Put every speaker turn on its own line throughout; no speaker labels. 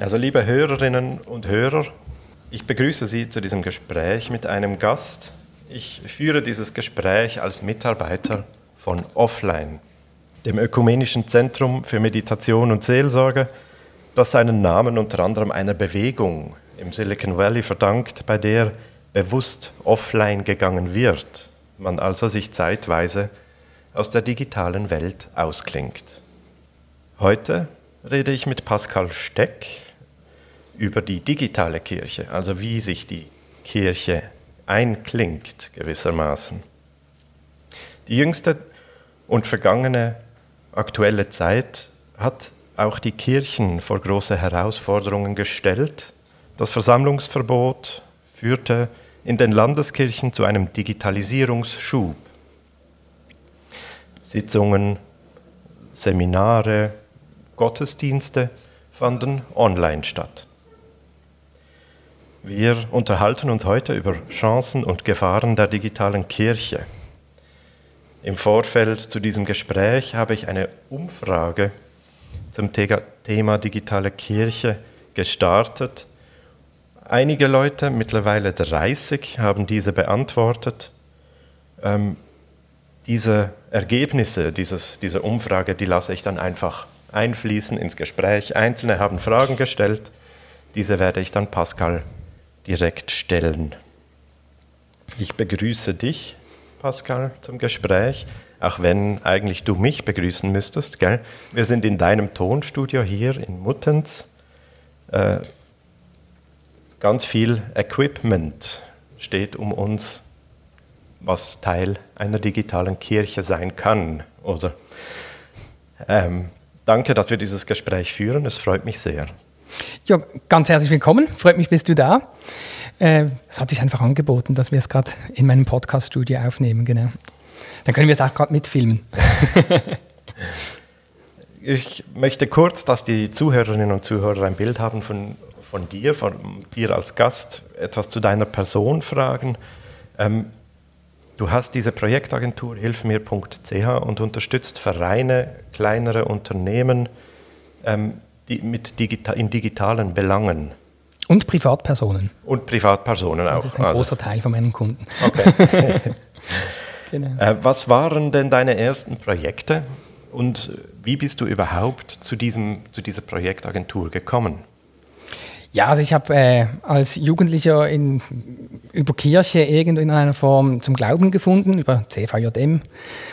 Also liebe Hörerinnen und Hörer, ich begrüße Sie zu diesem Gespräch mit einem Gast. Ich führe dieses Gespräch als Mitarbeiter von Offline, dem Ökumenischen Zentrum für Meditation und Seelsorge, das seinen Namen unter anderem einer Bewegung im Silicon Valley verdankt, bei der bewusst offline gegangen wird, man also sich zeitweise aus der digitalen Welt ausklingt. Heute rede ich mit Pascal Steck über die digitale Kirche, also wie sich die Kirche einklingt gewissermaßen. Die jüngste und vergangene aktuelle Zeit hat auch die Kirchen vor große Herausforderungen gestellt. Das Versammlungsverbot führte in den Landeskirchen zu einem Digitalisierungsschub. Sitzungen, Seminare, Gottesdienste fanden online statt. Wir unterhalten uns heute über Chancen und Gefahren der digitalen Kirche. Im Vorfeld zu diesem Gespräch habe ich eine Umfrage zum Thema digitale Kirche gestartet. Einige Leute, mittlerweile 30, haben diese beantwortet. Ähm, diese Ergebnisse dieses, dieser Umfrage, die lasse ich dann einfach einfließen ins Gespräch. Einzelne haben Fragen gestellt, diese werde ich dann Pascal direkt stellen. Ich begrüße dich, Pascal, zum Gespräch, auch wenn eigentlich du mich begrüßen müsstest. Gell? Wir sind in deinem Tonstudio hier in Muttenz. Äh, ganz viel Equipment steht um uns, was Teil einer digitalen Kirche sein kann. Oder? Ähm, danke, dass wir dieses Gespräch führen. Es freut mich sehr.
Ja, ganz herzlich willkommen. Freut mich, bist du da. Äh, es hat sich einfach angeboten, dass wir es gerade in meinem Podcast-Studio aufnehmen, genau. Dann können wir es auch gerade mitfilmen.
ich möchte kurz, dass die Zuhörerinnen und Zuhörer ein Bild haben von, von dir, von dir als Gast, etwas zu deiner Person fragen. Ähm, du hast diese Projektagentur hilfmir.ch und unterstützt Vereine, kleinere Unternehmen, ähm, die mit digita in digitalen Belangen.
Und Privatpersonen.
Und Privatpersonen auch.
Das ist ein also. großer Teil von meinen Kunden. Okay.
genau. Äh, was waren denn deine ersten Projekte und wie bist du überhaupt zu, diesem, zu dieser Projektagentur gekommen?
Ja, also ich habe äh, als Jugendlicher in, über Kirche irgendwo in einer Form zum Glauben gefunden, über CVJM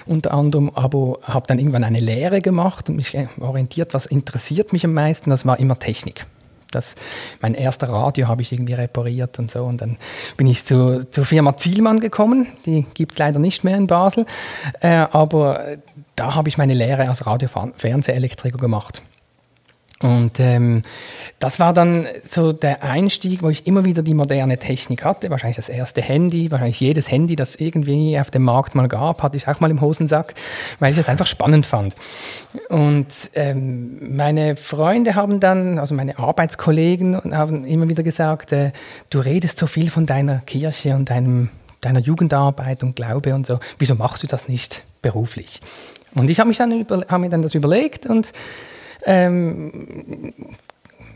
unter anderem, aber habe dann irgendwann eine Lehre gemacht und mich äh, orientiert, was interessiert mich am meisten, das war immer Technik. Das, mein erster Radio habe ich irgendwie repariert und so. Und dann bin ich zu, zur Firma Zielmann gekommen. Die gibt es leider nicht mehr in Basel. Äh, aber da habe ich meine Lehre als Radio-Fernsehelektriker gemacht. Und ähm, das war dann so der Einstieg, wo ich immer wieder die moderne Technik hatte. Wahrscheinlich das erste Handy, wahrscheinlich jedes Handy, das irgendwie auf dem Markt mal gab, hatte ich auch mal im Hosensack, weil ich das einfach spannend fand. Und ähm, meine Freunde haben dann, also meine Arbeitskollegen, haben immer wieder gesagt, äh, du redest so viel von deiner Kirche und deinem, deiner Jugendarbeit und Glaube und so. Wieso machst du das nicht beruflich? Und ich habe mir dann das überlegt und ähm,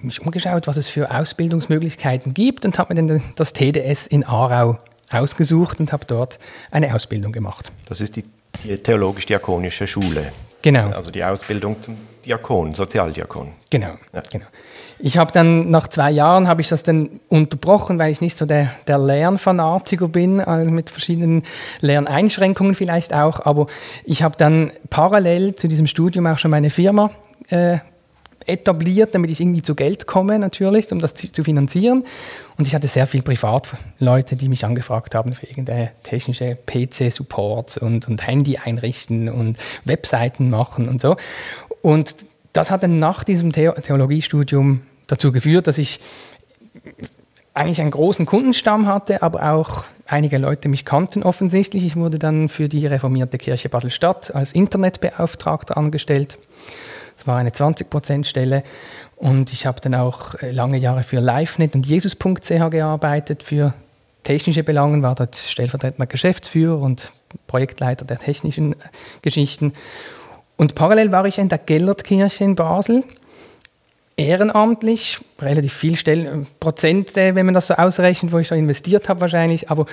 mich umgeschaut, was es für Ausbildungsmöglichkeiten gibt und habe mir dann das TDS in Aarau ausgesucht und habe dort eine Ausbildung gemacht.
Das ist die, die theologisch-diakonische Schule.
Genau.
Also die Ausbildung zum Diakon, Sozialdiakon.
Genau, ja. genau. Ich habe dann nach zwei Jahren habe ich das dann unterbrochen, weil ich nicht so der, der Lernfanatiker bin, also mit verschiedenen Lerneinschränkungen vielleicht auch. Aber ich habe dann parallel zu diesem Studium auch schon meine Firma äh, etabliert, damit ich irgendwie zu Geld komme natürlich, um das zu, zu finanzieren. Und ich hatte sehr viele Privatleute, die mich angefragt haben für irgendeine technische PC-Support und, und Handy einrichten und Webseiten machen und so. Und das hat dann nach diesem The Theologiestudium dazu geführt, dass ich eigentlich einen großen Kundenstamm hatte, aber auch einige Leute mich kannten offensichtlich. Ich wurde dann für die reformierte Kirche Basel-Stadt als Internetbeauftragter angestellt es war eine 20%-Stelle und ich habe dann auch äh, lange Jahre für LiveNet und Jesus.ch gearbeitet. Für technische Belangen war dort stellvertretender Geschäftsführer und Projektleiter der technischen äh, Geschichten. Und parallel war ich in der Gellertkirche in Basel ehrenamtlich, relativ viel Stellen, Prozent, wenn man das so ausrechnet, wo ich da investiert habe wahrscheinlich, aber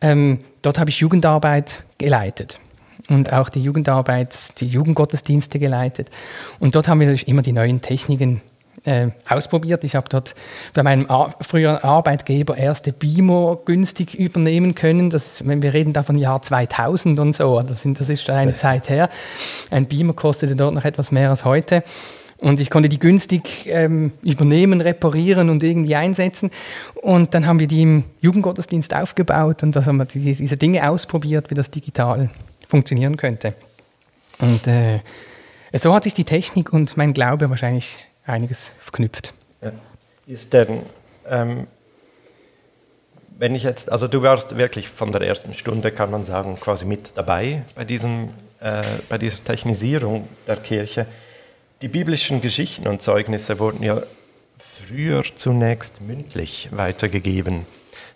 ähm, dort habe ich Jugendarbeit geleitet und auch die Jugendarbeit, die Jugendgottesdienste geleitet. Und dort haben wir immer die neuen Techniken äh, ausprobiert. Ich habe dort bei meinem Ar früheren Arbeitgeber erste Beamer günstig übernehmen können. Das, wenn wir reden da von Jahr 2000 und so, das, sind, das ist schon eine Zeit her. Ein Beamer kostete dort noch etwas mehr als heute. Und ich konnte die günstig ähm, übernehmen, reparieren und irgendwie einsetzen. Und dann haben wir die im Jugendgottesdienst aufgebaut und da haben wir diese Dinge ausprobiert, wie das digital funktionieren könnte. Und äh, so hat sich die Technik und mein Glaube wahrscheinlich einiges verknüpft. Ja.
Ist denn, ähm, wenn ich jetzt, also du warst wirklich von der ersten Stunde, kann man sagen, quasi mit dabei bei, diesem, äh, bei dieser Technisierung der Kirche. Die biblischen Geschichten und Zeugnisse wurden ja früher zunächst mündlich weitergegeben.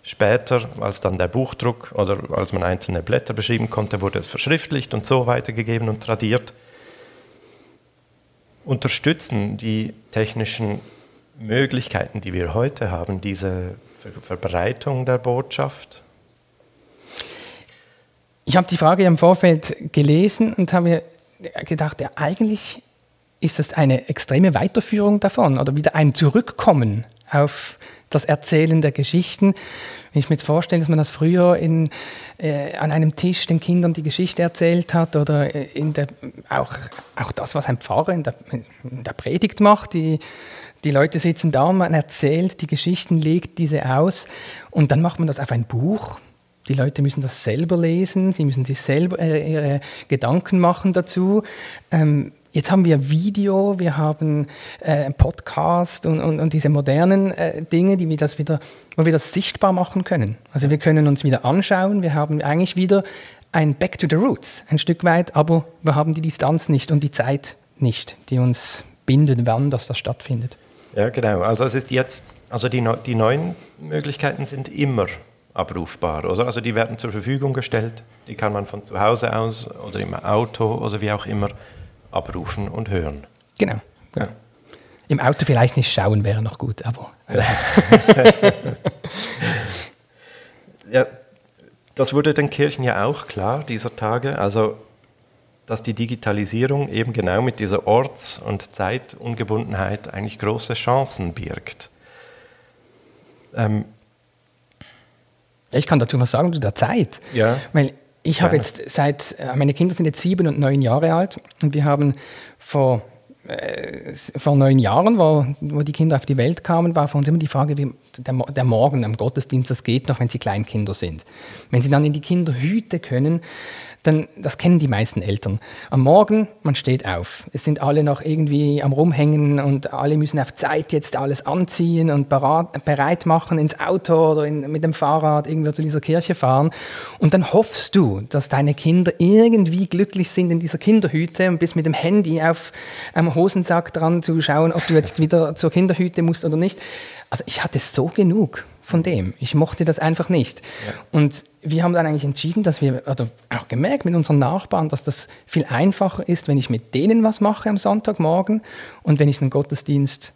Später, als dann der Buchdruck oder als man einzelne Blätter beschreiben konnte, wurde es verschriftlicht und so weitergegeben und tradiert. Unterstützen die technischen Möglichkeiten, die wir heute haben, diese Verbreitung der Botschaft?
Ich habe die Frage im Vorfeld gelesen und habe gedacht, ja, eigentlich ist das eine extreme Weiterführung davon oder wieder ein Zurückkommen auf das Erzählen der Geschichten. Wenn ich mir jetzt vorstelle, dass man das früher in, äh, an einem Tisch den Kindern die Geschichte erzählt hat oder äh, in der, auch, auch das, was ein Pfarrer in der, in der Predigt macht, die, die Leute sitzen da, man erzählt die Geschichten, legt diese aus und dann macht man das auf ein Buch. Die Leute müssen das selber lesen, sie müssen sich selber äh, ihre Gedanken machen dazu. Ähm, Jetzt haben wir Video, wir haben äh, Podcast und, und, und, diese modernen äh, Dinge, die wir das wieder, wo wir das sichtbar machen können. Also wir können uns wieder anschauen, wir haben eigentlich wieder ein Back to the Roots, ein Stück weit, aber wir haben die Distanz nicht und die Zeit nicht, die uns bindet, wann das, das stattfindet.
Ja, genau. Also es ist jetzt, also die, die neuen Möglichkeiten sind immer abrufbar, oder? Also die werden zur Verfügung gestellt, die kann man von zu Hause aus oder im Auto oder wie auch immer abrufen und hören.
Genau. Ja. Im Auto vielleicht nicht schauen wäre noch gut, aber.
ja, das wurde den Kirchen ja auch klar dieser Tage. Also, dass die Digitalisierung eben genau mit dieser Orts- und Zeitungebundenheit eigentlich große Chancen birgt.
Ähm, ich kann dazu was sagen zu der Zeit.
Ja.
Weil ich habe jetzt seit, äh, meine Kinder sind jetzt sieben und neun Jahre alt und wir haben vor, äh, vor neun Jahren, wo, wo die Kinder auf die Welt kamen, war für uns immer die Frage, wie der, der Morgen am Gottesdienst, das geht noch, wenn sie Kleinkinder sind. Wenn sie dann in die Kinderhüte können, dann, das kennen die meisten Eltern. Am Morgen, man steht auf. Es sind alle noch irgendwie am Rumhängen und alle müssen auf Zeit jetzt alles anziehen und bereit machen, ins Auto oder in, mit dem Fahrrad irgendwo zu dieser Kirche fahren. Und dann hoffst du, dass deine Kinder irgendwie glücklich sind in dieser Kinderhüte und bist mit dem Handy auf einem Hosensack dran zu schauen, ob du jetzt wieder zur Kinderhüte musst oder nicht. Also ich hatte so genug von dem. Ich mochte das einfach nicht. Ja. Und wir haben dann eigentlich entschieden, dass wir, oder auch gemerkt mit unseren Nachbarn, dass das viel einfacher ist, wenn ich mit denen was mache am Sonntagmorgen und wenn ich einen Gottesdienst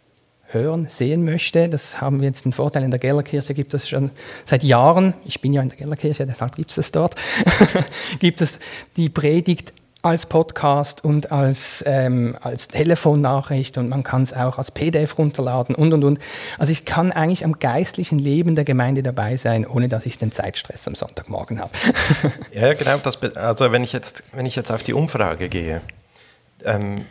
hören, sehen möchte. Das haben wir jetzt den Vorteil, in der Gellerkirche gibt es schon seit Jahren, ich bin ja in der Gellerkirche, deshalb gibt es das dort, gibt es die Predigt als Podcast und als, ähm, als Telefonnachricht und man kann es auch als PDF runterladen und und und. Also ich kann eigentlich am geistlichen Leben der Gemeinde dabei sein, ohne dass ich den Zeitstress am Sonntagmorgen habe.
ja, genau. Das, also wenn ich, jetzt, wenn ich jetzt auf die Umfrage gehe, ähm,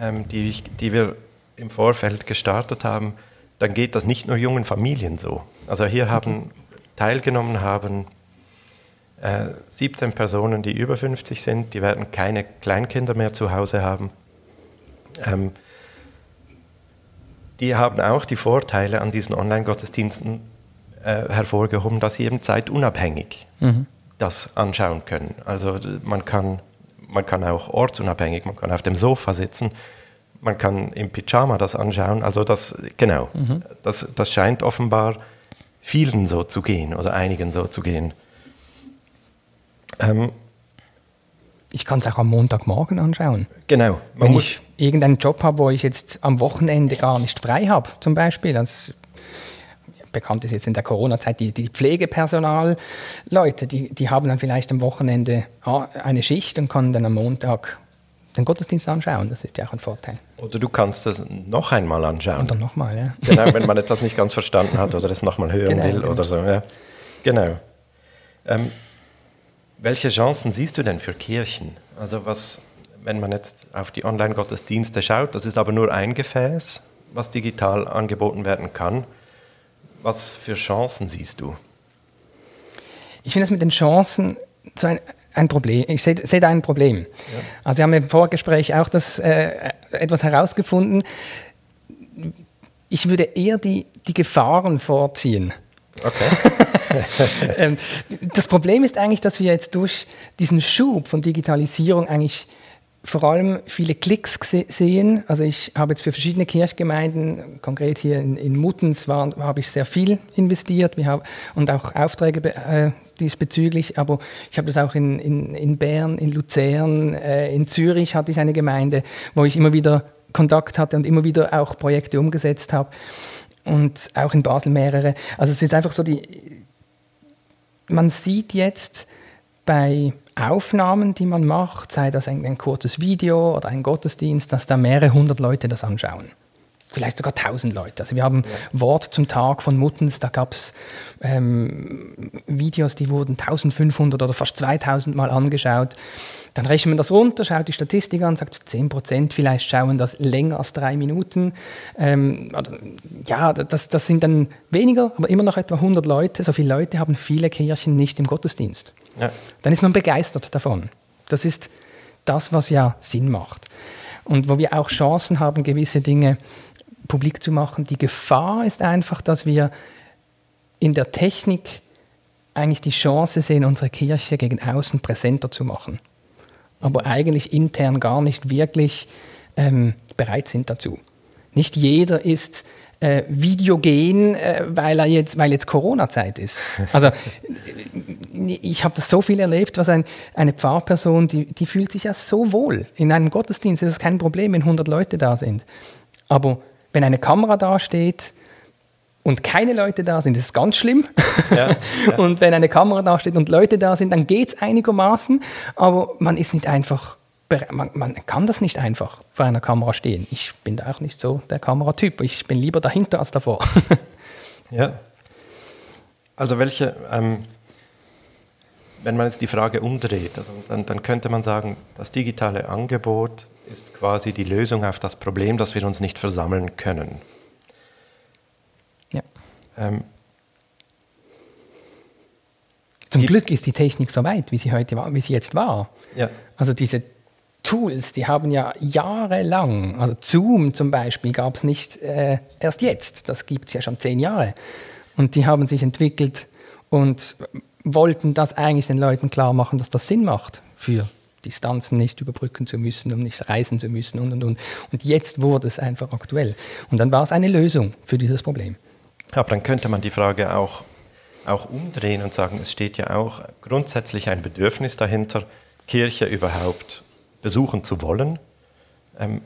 ähm, die, die wir im Vorfeld gestartet haben, dann geht das nicht nur jungen Familien so. Also hier haben teilgenommen haben 17 äh, Personen, die über 50 sind, die werden keine Kleinkinder mehr zu Hause haben. Ähm, die haben auch die Vorteile an diesen Online-Gottesdiensten äh, hervorgehoben, dass sie eben zeitunabhängig mhm. das anschauen können. Also man kann, man kann auch ortsunabhängig, man kann auf dem Sofa sitzen, man kann im Pyjama das anschauen. Also das, genau, mhm. das, das scheint offenbar vielen so zu gehen oder einigen so zu gehen. Ähm,
ich kann es auch am Montagmorgen anschauen.
Genau.
Wenn ich irgendeinen Job habe, wo ich jetzt am Wochenende gar nicht frei habe, zum Beispiel, als bekannt ist jetzt in der Corona-Zeit, die, die Pflegepersonal-Leute, die, die haben dann vielleicht am Wochenende eine Schicht und können dann am Montag den Gottesdienst anschauen. Das ist ja auch ein Vorteil.
Oder du kannst es noch einmal anschauen.
Oder nochmal, ja.
Genau, wenn man etwas nicht ganz verstanden hat oder es nochmal hören genau, will genau. oder so. Ja. Genau. Ähm, welche Chancen siehst du denn für Kirchen? Also was, wenn man jetzt auf die Online-Gottesdienste schaut, das ist aber nur ein Gefäß, was digital angeboten werden kann. Was für Chancen siehst du?
Ich finde es mit den Chancen so ein, ein Problem. Ich sehe seh da ein Problem. Ja. Also wir haben im Vorgespräch auch das, äh, etwas herausgefunden. Ich würde eher die, die Gefahren vorziehen.
Okay.
Ähm, das Problem ist eigentlich, dass wir jetzt durch diesen Schub von Digitalisierung eigentlich vor allem viele Klicks sehen. Also ich habe jetzt für verschiedene Kirchgemeinden, konkret hier in, in Muttens, war, habe ich sehr viel investiert wir haben, und auch Aufträge äh, diesbezüglich. Aber ich habe das auch in, in, in Bern, in Luzern, äh, in Zürich hatte ich eine Gemeinde, wo ich immer wieder Kontakt hatte und immer wieder auch Projekte umgesetzt habe. Und auch in Basel mehrere. Also es ist einfach so die, man sieht jetzt bei Aufnahmen, die man macht, sei das ein, ein, kurzes Video oder ein Gottesdienst, dass da mehrere hundert Leute das anschauen. Vielleicht sogar tausend Leute. Also wir haben ja. Wort zum Tag von Muttens, da gab es ähm, Videos, die wurden 1500 oder fast 2000 Mal angeschaut. Dann rechnet man das runter, schaut die Statistik an, sagt 10% vielleicht schauen das länger als drei Minuten. Ähm, ja, das, das sind dann weniger, aber immer noch etwa 100 Leute. So viele Leute haben viele Kirchen nicht im Gottesdienst. Ja. Dann ist man begeistert davon. Das ist das, was ja Sinn macht. Und wo wir auch Chancen haben, gewisse Dinge publik zu machen. Die Gefahr ist einfach, dass wir in der Technik eigentlich die Chance sehen, unsere Kirche gegen außen präsenter zu machen aber eigentlich intern gar nicht wirklich ähm, bereit sind dazu. Nicht jeder ist äh, videogen, äh, weil, er jetzt, weil jetzt Corona-Zeit ist. Also ich habe das so viel erlebt, was ein, eine Pfarrperson, die, die fühlt sich ja so wohl. In einem Gottesdienst ist es kein Problem, wenn 100 Leute da sind. Aber wenn eine Kamera da steht, und keine Leute da sind, das ist ganz schlimm. Ja, ja. Und wenn eine Kamera da steht und Leute da sind, dann geht es einigermaßen, aber man ist nicht einfach, man, man, kann das nicht einfach vor einer Kamera stehen. Ich bin da auch nicht so der Kameratyp. Ich bin lieber dahinter als davor.
ja. Also welche, ähm, wenn man jetzt die Frage umdreht, also dann, dann könnte man sagen, das digitale Angebot ist quasi die Lösung auf das Problem, dass wir uns nicht versammeln können. Ähm,
Zum Glück ist die Technik so weit, wie sie heute war, wie sie jetzt war. Ja. Also diese Tools, die haben ja jahrelang, also Zoom zum Beispiel gab es nicht äh, erst jetzt, das gibt es ja schon zehn Jahre. Und die haben sich entwickelt und wollten das eigentlich den Leuten klar machen, dass das Sinn macht für Distanzen nicht überbrücken zu müssen, um nicht reisen zu müssen und und und. Und jetzt wurde es einfach aktuell. Und dann war es eine Lösung für dieses Problem.
Aber dann könnte man die Frage auch, auch umdrehen und sagen, es steht ja auch grundsätzlich ein Bedürfnis dahinter, Kirche überhaupt besuchen zu wollen. Ähm,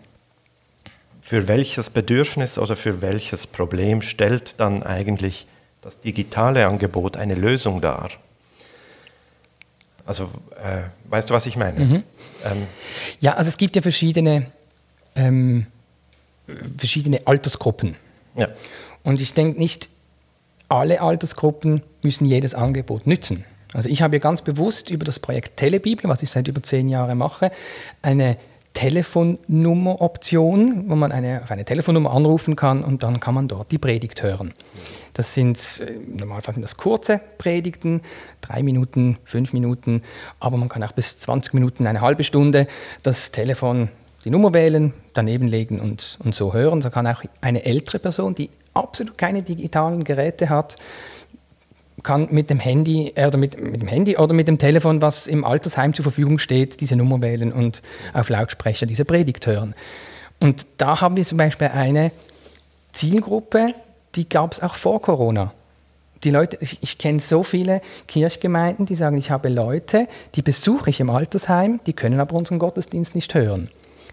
für welches Bedürfnis oder für welches Problem stellt dann eigentlich das digitale Angebot eine Lösung dar? Also, äh, weißt du, was ich meine? Mhm.
Ähm, ja, also es gibt ja verschiedene, ähm, verschiedene Altersgruppen. Ja. Und ich denke nicht, alle Altersgruppen müssen jedes Angebot nützen. Also ich habe ja ganz bewusst über das Projekt Telebibel, was ich seit über zehn Jahren mache, eine Telefonnummer-Option, wo man eine, auf eine Telefonnummer anrufen kann und dann kann man dort die Predigt hören. Das sind äh, normalerweise sind das kurze Predigten, drei Minuten, fünf Minuten, aber man kann auch bis 20 Minuten, eine halbe Stunde das Telefon, die Nummer wählen, daneben legen und, und so hören. So kann auch eine ältere Person, die absolut keine digitalen Geräte hat, kann mit dem Handy oder mit, mit dem Handy oder mit dem Telefon, was im Altersheim zur Verfügung steht, diese Nummer wählen und auf Lautsprecher diese Predigt hören. Und da haben wir zum Beispiel eine Zielgruppe, die gab es auch vor Corona. die Leute, ich, ich kenne so viele Kirchgemeinden, die sagen, ich habe Leute, die besuche ich im Altersheim, die können aber unseren Gottesdienst nicht hören.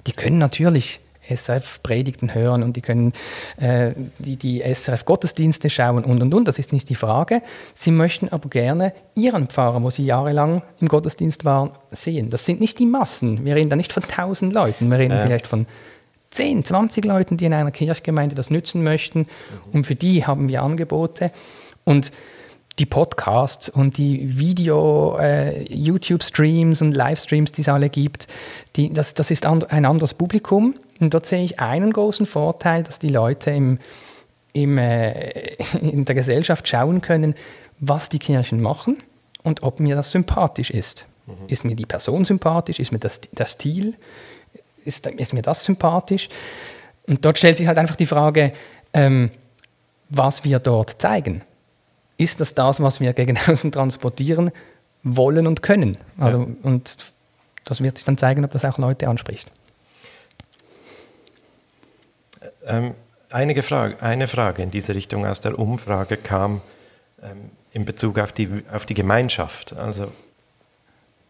Die können natürlich SRF-Predigten hören und die können äh, die, die SRF-Gottesdienste schauen und und und. Das ist nicht die Frage. Sie möchten aber gerne ihren Pfarrer, wo sie jahrelang im Gottesdienst waren, sehen. Das sind nicht die Massen. Wir reden da nicht von tausend Leuten. Wir reden ja. vielleicht von 10, 20 Leuten, die in einer Kirchgemeinde das nützen möchten. Mhm. Und für die haben wir Angebote. Und die Podcasts und die Video, äh, und Livestreams, die es alle gibt, die, das, das ist and, ein anderes Publikum. Und dort sehe ich einen großen Vorteil, dass die Leute im, im, äh, in der Gesellschaft schauen können, was die Kirchen machen und ob mir das sympathisch ist. Mhm. Ist mir die Person sympathisch? Ist mir das, der Stil? Ist, ist mir das sympathisch? Und dort stellt sich halt einfach die Frage, ähm, was wir dort zeigen ist das das, was wir gegen außen transportieren wollen und können. Also, ja. Und das wird sich dann zeigen, ob das auch Leute anspricht.
Ähm, einige Frage, eine Frage in diese Richtung aus der Umfrage kam ähm, in Bezug auf die, auf die Gemeinschaft. Also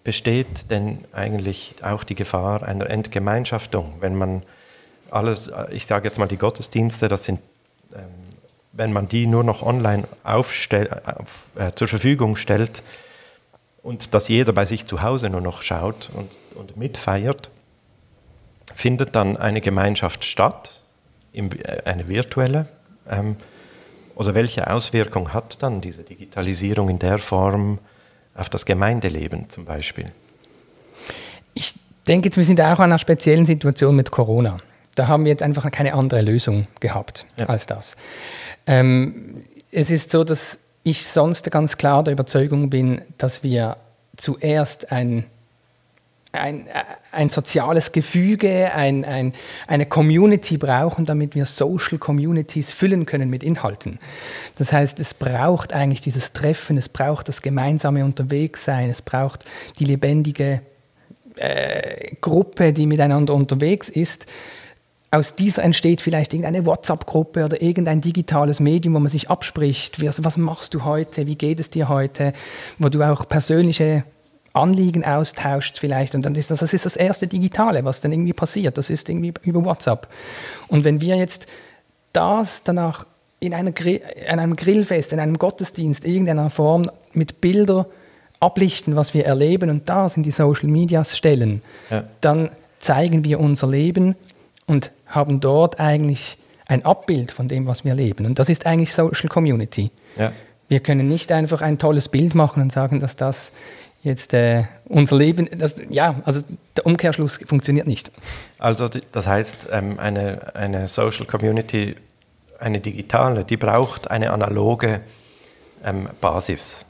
besteht denn eigentlich auch die Gefahr einer Entgemeinschaftung, wenn man alles, ich sage jetzt mal die Gottesdienste, das sind ähm, wenn man die nur noch online aufstell, auf, äh, zur Verfügung stellt und dass jeder bei sich zu Hause nur noch schaut und, und mitfeiert, findet dann eine Gemeinschaft statt, im, äh, eine virtuelle. Ähm, oder welche Auswirkung hat dann diese Digitalisierung in der Form auf das Gemeindeleben zum Beispiel?
Ich denke, jetzt, wir sind auch in einer speziellen Situation mit Corona. Da haben wir jetzt einfach keine andere Lösung gehabt ja. als das. Ähm, es ist so, dass ich sonst ganz klar der Überzeugung bin, dass wir zuerst ein, ein, ein soziales Gefüge, ein, ein, eine Community brauchen, damit wir Social Communities füllen können mit Inhalten. Das heißt, es braucht eigentlich dieses Treffen, es braucht das gemeinsame Unterwegssein, es braucht die lebendige äh, Gruppe, die miteinander unterwegs ist aus dieser entsteht vielleicht irgendeine WhatsApp-Gruppe oder irgendein digitales Medium, wo man sich abspricht. Was machst du heute? Wie geht es dir heute? Wo du auch persönliche Anliegen austauschst vielleicht. Und dann ist das, das ist das erste Digitale, was dann irgendwie passiert. Das ist irgendwie über WhatsApp. Und wenn wir jetzt das danach in, einer in einem Grillfest, in einem Gottesdienst, irgendeiner Form mit Bildern ablichten, was wir erleben und das in die Social Medias stellen, ja. dann zeigen wir unser Leben und haben dort eigentlich ein Abbild von dem, was wir leben. Und das ist eigentlich Social Community. Ja. Wir können nicht einfach ein tolles Bild machen und sagen, dass das jetzt äh, unser Leben, das, ja, also der Umkehrschluss funktioniert nicht.
Also das heißt, ähm, eine, eine Social Community, eine digitale, die braucht eine analoge ähm, Basis.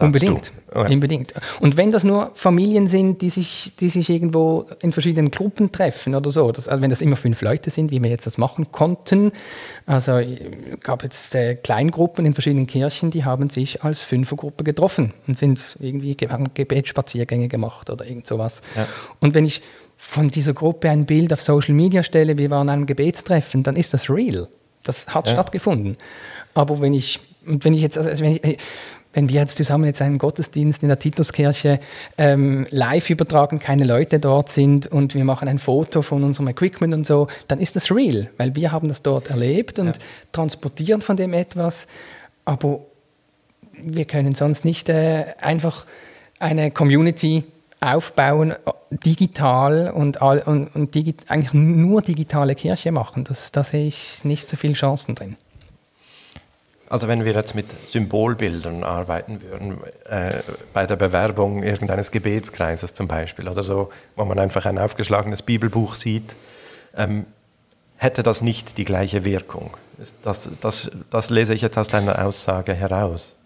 Unbedingt, ja. unbedingt. Und wenn das nur Familien sind, die sich, die sich irgendwo in verschiedenen Gruppen treffen oder so, das, also wenn das immer fünf Leute sind, wie wir jetzt das machen konnten, also es gab jetzt äh, Kleingruppen in verschiedenen Kirchen, die haben sich als Fünfergruppe getroffen und sind irgendwie haben Gebetsspaziergänge gemacht oder irgend sowas. Ja. Und wenn ich von dieser Gruppe ein Bild auf Social Media stelle, wir waren an einem Gebetstreffen, dann ist das real. Das hat ja. stattgefunden. Aber wenn ich, wenn ich jetzt, also wenn ich, wenn wir jetzt zusammen jetzt einen Gottesdienst in der Tituskirche ähm, live übertragen, keine Leute dort sind und wir machen ein Foto von unserem Equipment und so, dann ist das real, weil wir haben das dort erlebt und ja. transportieren von dem etwas, aber wir können sonst nicht äh, einfach eine Community aufbauen, digital und, all, und, und digi eigentlich nur digitale Kirche machen. Das, da sehe ich nicht so viele Chancen drin.
Also wenn wir jetzt mit Symbolbildern arbeiten würden, äh, bei der Bewerbung irgendeines Gebetskreises zum Beispiel oder so, wo man einfach ein aufgeschlagenes Bibelbuch sieht, ähm, hätte das nicht die gleiche Wirkung. Das, das, das lese ich jetzt aus deiner Aussage heraus.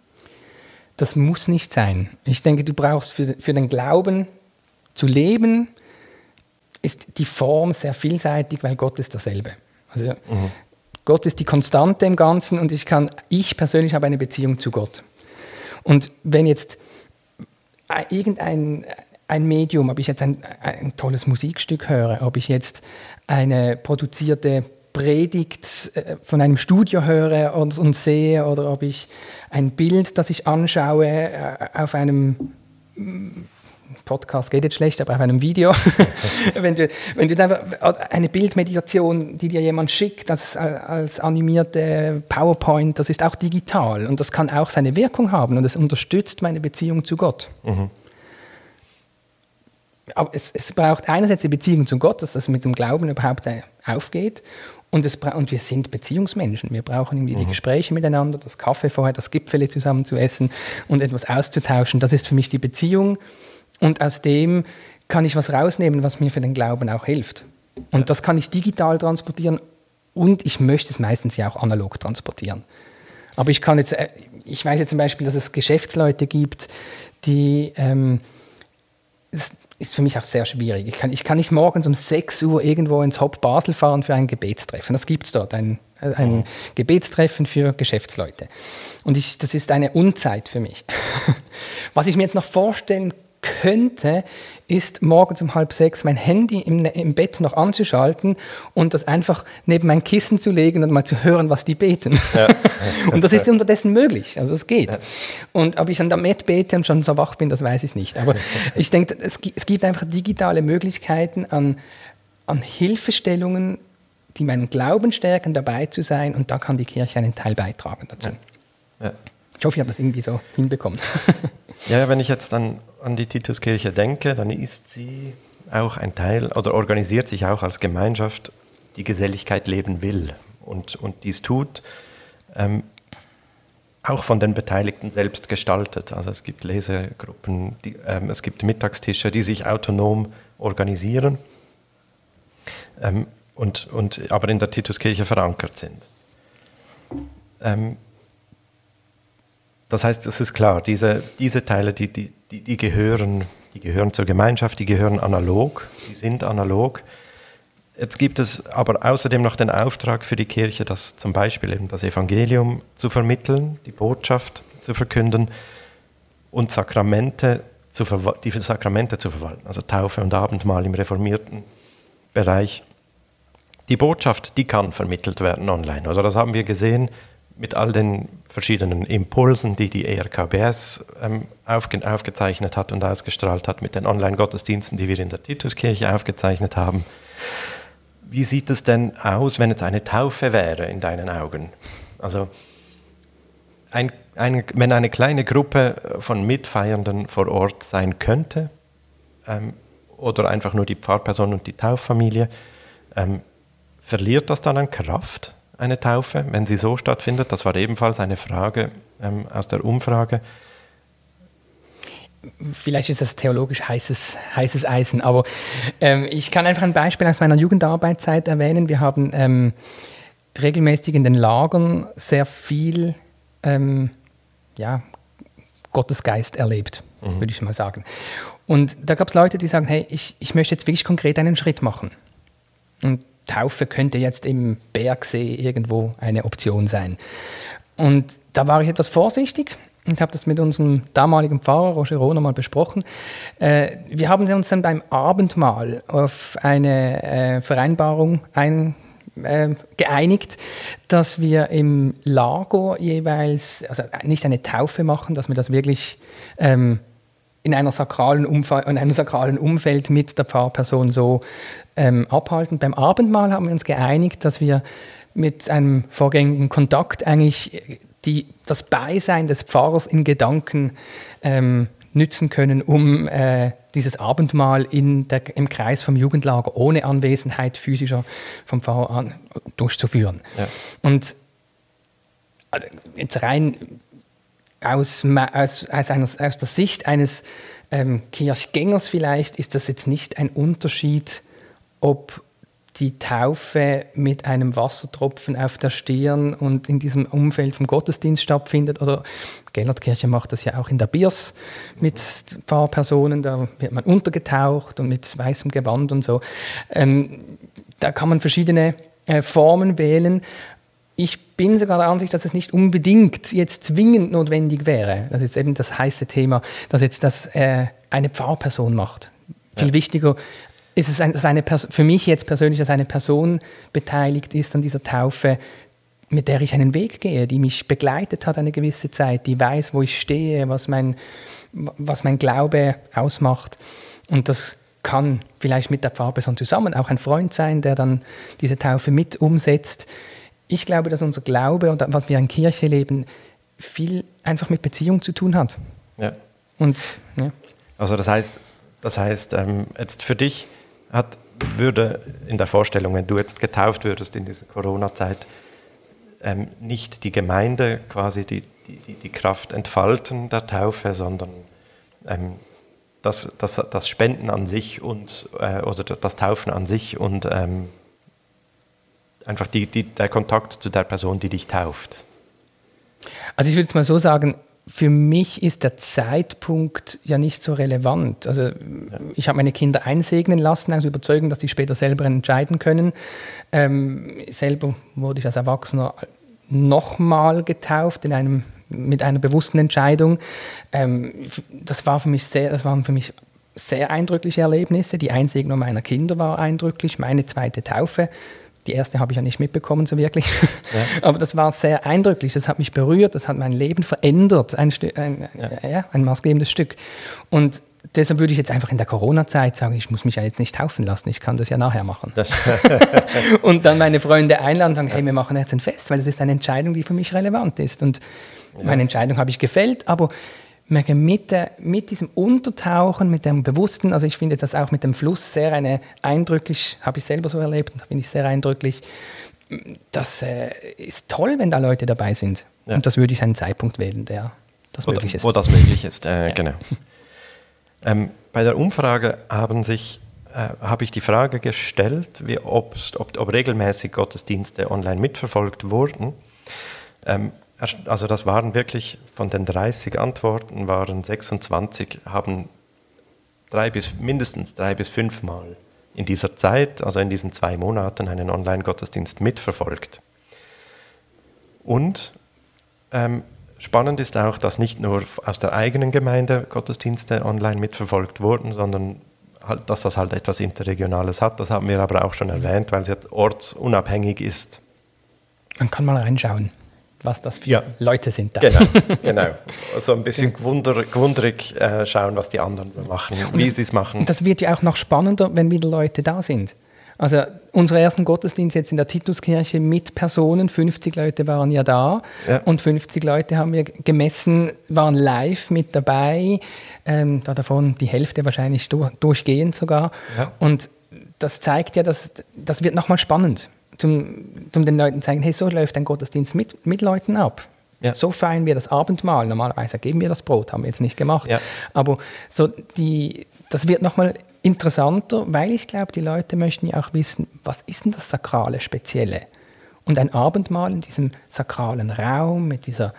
Das muss nicht sein. Ich denke, du brauchst für, für den Glauben zu leben, ist die Form sehr vielseitig, weil Gott ist derselbe. Also mhm. Gott ist die Konstante im Ganzen und ich kann, ich persönlich habe eine Beziehung zu Gott. Und wenn jetzt irgendein ein Medium, ob ich jetzt ein, ein tolles Musikstück höre, ob ich jetzt eine produzierte Predigt äh, von einem Studio höre und, und, sehe oder ob ich ein Bild, das ich anschaue, äh, auf einem Podcast geht jetzt schlecht, aber auf einem Video, wenn du, wenn du einfach eine Bildmeditation, die dir jemand schickt, das als animierte PowerPoint, das ist auch digital und das kann auch seine Wirkung haben und es unterstützt meine Beziehung zu Gott. Mhm. Aber es, es, braucht einerseits die Beziehung zu Gott, dass das mit dem Glauben überhaupt äh, aufgeht. Und, es, und wir sind Beziehungsmenschen. Wir brauchen irgendwie mhm. die Gespräche miteinander, das Kaffee vorher, das Gipfel zusammen zu essen und etwas auszutauschen. Das ist für mich die Beziehung. Und aus dem kann ich was rausnehmen, was mir für den Glauben auch hilft. Und das kann ich digital transportieren und ich möchte es meistens ja auch analog transportieren. Aber ich kann jetzt, äh, ich weiß jetzt zum Beispiel, dass es Geschäftsleute gibt, die, ähm, das ist für mich auch sehr schwierig. Ich kann, ich kann nicht morgens um 6 Uhr irgendwo ins Hop Basel fahren für ein Gebetstreffen. Das gibt es dort, ein, ein mhm. Gebetstreffen für Geschäftsleute. Und ich, das ist eine Unzeit für mich. Was ich mir jetzt noch vorstellen kann, könnte, ist morgens um halb sechs mein Handy im, im, Bett noch anzuschalten und das einfach neben mein Kissen zu legen und mal zu hören, was die beten. Ja. und das ist unterdessen möglich, also es geht. Ja. Und ob ich dann damit bete und schon so wach bin, das weiß ich nicht. Aber ich denke, es, es gibt einfach digitale Möglichkeiten an, an Hilfestellungen, die meinen Glauben stärken, dabei zu sein und da kann die Kirche einen Teil beitragen dazu. Ja. Ich hoffe, ich habe das irgendwie so hinbekommen.
ja, wenn ich jetzt dann an die Tituskirche denke, dann ist sie auch ein Teil oder organisiert sich auch als Gemeinschaft, die Geselligkeit leben will und, und dies tut, ähm, auch von den Beteiligten selbst gestaltet. Also es gibt Lesegruppen, die, ähm, es gibt Mittagstische, die sich autonom organisieren ähm, und, und aber in der Tituskirche verankert sind. Das heißt, es ist klar, diese, diese Teile, die, die, die, die, gehören, die gehören zur Gemeinschaft, die gehören analog, die sind analog. Jetzt gibt es aber außerdem noch den Auftrag für die Kirche, das zum Beispiel eben das Evangelium zu vermitteln, die Botschaft zu verkünden und Sakramente zu die Sakramente zu verwalten, also Taufe und Abendmahl im reformierten Bereich. Die Botschaft, die kann vermittelt werden online. Also das haben wir gesehen mit all den verschiedenen Impulsen, die die ERKBS ähm, aufge aufgezeichnet hat und ausgestrahlt hat, mit den Online-Gottesdiensten, die wir in der Tituskirche aufgezeichnet haben. Wie sieht es denn aus, wenn es eine Taufe wäre in deinen Augen? Also ein, ein, wenn eine kleine Gruppe von Mitfeiernden vor Ort sein könnte ähm, oder einfach nur die Pfarrperson und die Tauffamilie, ähm, verliert das dann an Kraft? Eine Taufe, wenn sie so stattfindet? Das war ebenfalls eine Frage ähm, aus der Umfrage.
Vielleicht ist das theologisch heißes, heißes Eisen, aber ähm, ich kann einfach ein Beispiel aus meiner Jugendarbeitszeit erwähnen. Wir haben ähm, regelmäßig in den Lagern sehr viel ähm, ja, Gottesgeist erlebt, mhm. würde ich mal sagen. Und da gab es Leute, die sagen, hey, ich, ich möchte jetzt wirklich konkret einen Schritt machen. Und Taufe könnte jetzt im Bergsee irgendwo eine Option sein. Und da war ich etwas vorsichtig und habe das mit unserem damaligen Pfarrer Roger Rohner mal besprochen. Äh, wir haben uns dann beim Abendmahl auf eine äh, Vereinbarung ein, äh, geeinigt, dass wir im Lago jeweils, also nicht eine Taufe machen, dass wir das wirklich ähm, in, einer sakralen in einem sakralen Umfeld mit der Pfarrperson so ähm, abhalten. Beim Abendmahl haben wir uns geeinigt, dass wir mit einem vorgängigen Kontakt eigentlich die, das Beisein des Pfarrers in Gedanken ähm, nützen können, um äh, dieses Abendmahl in der, im Kreis vom Jugendlager ohne Anwesenheit physischer vom Pfarrer an, durchzuführen. Ja. Und also jetzt rein aus, aus, aus, einer, aus der Sicht eines ähm, Kirchgängers vielleicht ist das jetzt nicht ein Unterschied, ob die Taufe mit einem Wassertropfen auf der Stirn und in diesem Umfeld vom Gottesdienst stattfindet. Oder Gellertkirche macht das ja auch in der Biers mit Pfarrpersonen, da wird man untergetaucht und mit weißem Gewand und so. Ähm, da kann man verschiedene äh, Formen wählen. Ich bin sogar der Ansicht, dass es nicht unbedingt jetzt zwingend notwendig wäre. Das ist eben das heiße Thema, dass jetzt das äh, eine Pfarrperson macht. Viel ja. wichtiger ist es ein, dass eine für mich jetzt persönlich, dass eine Person beteiligt ist an dieser Taufe, mit der ich einen Weg gehe, die mich begleitet hat eine gewisse Zeit, die weiß, wo ich stehe, was mein, was mein Glaube ausmacht. Und das kann vielleicht mit der Pfarrperson zusammen auch ein Freund sein, der dann diese Taufe mit umsetzt. Ich glaube, dass unser Glaube und was wir in Kirche leben, viel einfach mit Beziehung zu tun hat.
Ja.
Und, ja.
Also das heißt, das heißt ähm, jetzt für dich hat, würde in der Vorstellung, wenn du jetzt getauft würdest in dieser Corona-Zeit, ähm, nicht die Gemeinde quasi die, die, die, Kraft entfalten der Taufe, sondern ähm, das, das, das Spenden an sich und äh, oder das Taufen an sich und ähm, einfach die, die, der Kontakt zu der Person, die dich tauft.
Also ich würde es mal so sagen, für mich ist der Zeitpunkt ja nicht so relevant. Also ich habe meine Kinder einsegnen lassen, aus Überzeugung, dass sie später selber entscheiden können. Ähm, selber wurde ich als Erwachsener nochmal getauft in einem, mit einer bewussten Entscheidung. Ähm, das, war für mich sehr, das waren für mich sehr eindrückliche Erlebnisse. Die Einsegnung meiner Kinder war eindrücklich, meine zweite Taufe die erste habe ich ja nicht mitbekommen, so wirklich. Ja. Aber das war sehr eindrücklich, das hat mich berührt, das hat mein Leben verändert, ein, ein, ja. Ja, ein maßgebendes Stück. Und deshalb würde ich jetzt einfach in der Corona-Zeit sagen, ich muss mich ja jetzt nicht taufen lassen, ich kann das ja nachher machen. und dann meine Freunde einladen und sagen, hey, wir machen jetzt ein Fest, weil es ist eine Entscheidung, die für mich relevant ist. Und meine Entscheidung habe ich gefällt, aber merke mit, der, mit diesem Untertauchen, mit dem Bewussten, also ich finde das auch mit dem Fluss sehr eine eindrücklich, habe ich selber so erlebt, finde ich sehr eindrücklich. Das äh, ist toll, wenn da Leute dabei sind. Ja. Und das würde ich einen Zeitpunkt wählen, der das
wo,
möglich ist.
Wo das möglich ist, äh, ja. genau. Ähm, bei der Umfrage haben sich, äh, habe ich die Frage gestellt, wie ob, ob, regelmäßig Gottesdienste online mitverfolgt wurden. Ähm, also das waren wirklich von den 30 Antworten waren 26 haben drei bis mindestens drei bis fünf Mal in dieser Zeit, also in diesen zwei Monaten, einen Online-Gottesdienst mitverfolgt. Und ähm, spannend ist auch, dass nicht nur aus der eigenen Gemeinde Gottesdienste online mitverfolgt wurden, sondern halt, dass das halt etwas Interregionales hat. Das haben wir aber auch schon erwähnt, weil es jetzt ortsunabhängig ist.
Man kann mal reinschauen was das für
ja.
Leute sind.
Da. Genau, genau. So ein bisschen gewunder, gewunderig äh, schauen, was die anderen so machen, und wie sie es machen.
Das wird ja auch noch spannender, wenn wieder Leute da sind. Also unsere ersten Gottesdienst jetzt in der Tituskirche mit Personen, 50 Leute waren ja da ja. und 50 Leute haben wir gemessen, waren live mit dabei, ähm, da davon die Hälfte wahrscheinlich durch, durchgehend sogar. Ja. Und das zeigt ja, dass das wird nochmal spannend zum, zum den Leuten zeigen, hey, so läuft ein Gottesdienst mit, mit Leuten ab. Ja. So feiern wir das Abendmahl. Normalerweise geben wir das Brot, haben wir jetzt nicht gemacht. Ja. Aber so die, das wird nochmal interessanter, weil ich glaube, die Leute möchten ja auch wissen, was ist denn das sakrale Spezielle? Und ein Abendmahl in diesem sakralen Raum, mit, dieser,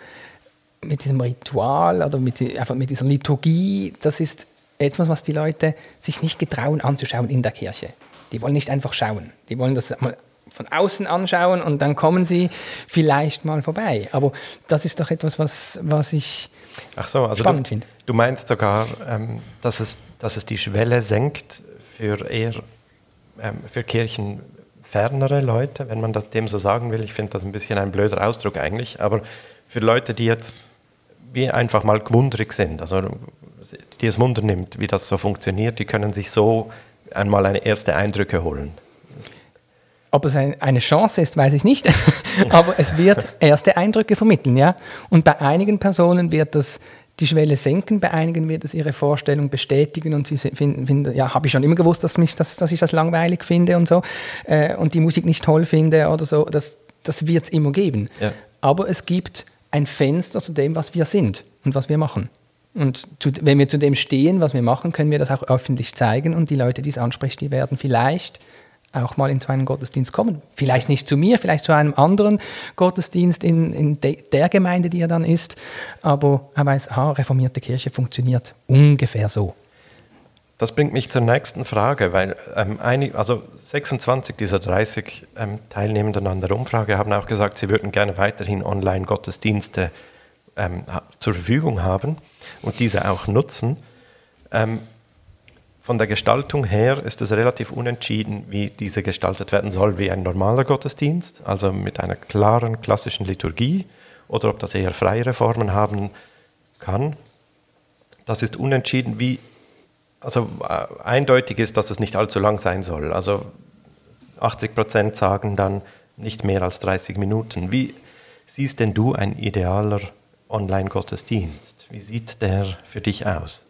mit diesem Ritual oder mit, einfach mit dieser Liturgie, das ist etwas, was die Leute sich nicht getrauen anzuschauen in der Kirche. Die wollen nicht einfach schauen. Die wollen das mal von außen anschauen und dann kommen sie vielleicht mal vorbei. Aber das ist doch etwas, was, was ich
so, also spannend finde. Du meinst sogar, ähm, dass, es, dass es die Schwelle senkt für eher ähm, für kirchenfernere Leute, wenn man das dem so sagen will. Ich finde das ein bisschen ein blöder Ausdruck eigentlich, aber für Leute, die jetzt wie einfach mal gewundrig sind, also die es Wunder nimmt, wie das so funktioniert, die können sich so einmal eine erste Eindrücke holen.
Ob es eine Chance ist, weiß ich nicht, aber es wird erste Eindrücke vermitteln, ja. Und bei einigen Personen wird das die Schwelle senken, bei einigen wird es ihre Vorstellung bestätigen und sie finden, finden ja, habe ich schon immer gewusst, dass, mich das, dass ich das langweilig finde und so äh, und die Musik nicht toll finde oder so. Das, das wird es immer geben. Ja. Aber es gibt ein Fenster zu dem, was wir sind und was wir machen. Und zu, wenn wir zu dem stehen, was wir machen, können wir das auch öffentlich zeigen und die Leute, die es ansprechen, die werden vielleicht auch mal in so einen Gottesdienst kommen. Vielleicht nicht zu mir, vielleicht zu einem anderen Gottesdienst in, in de, der Gemeinde, die er dann ist, aber er weiß, aha, reformierte Kirche funktioniert ungefähr so.
Das bringt mich zur nächsten Frage, weil ähm, einig, also 26 dieser 30 ähm, Teilnehmenden an der Umfrage haben auch gesagt, sie würden gerne weiterhin Online-Gottesdienste ähm, zur Verfügung haben und diese auch nutzen. Von der Gestaltung her ist es relativ unentschieden, wie diese gestaltet werden soll, wie ein normaler Gottesdienst, also mit einer klaren klassischen Liturgie, oder ob das eher freiere Formen haben kann. Das ist unentschieden, wie also äh, eindeutig ist, dass es nicht allzu lang sein soll. Also 80 Prozent sagen dann nicht mehr als 30 Minuten. Wie siehst denn du ein idealer Online-Gottesdienst? Wie sieht der für dich aus?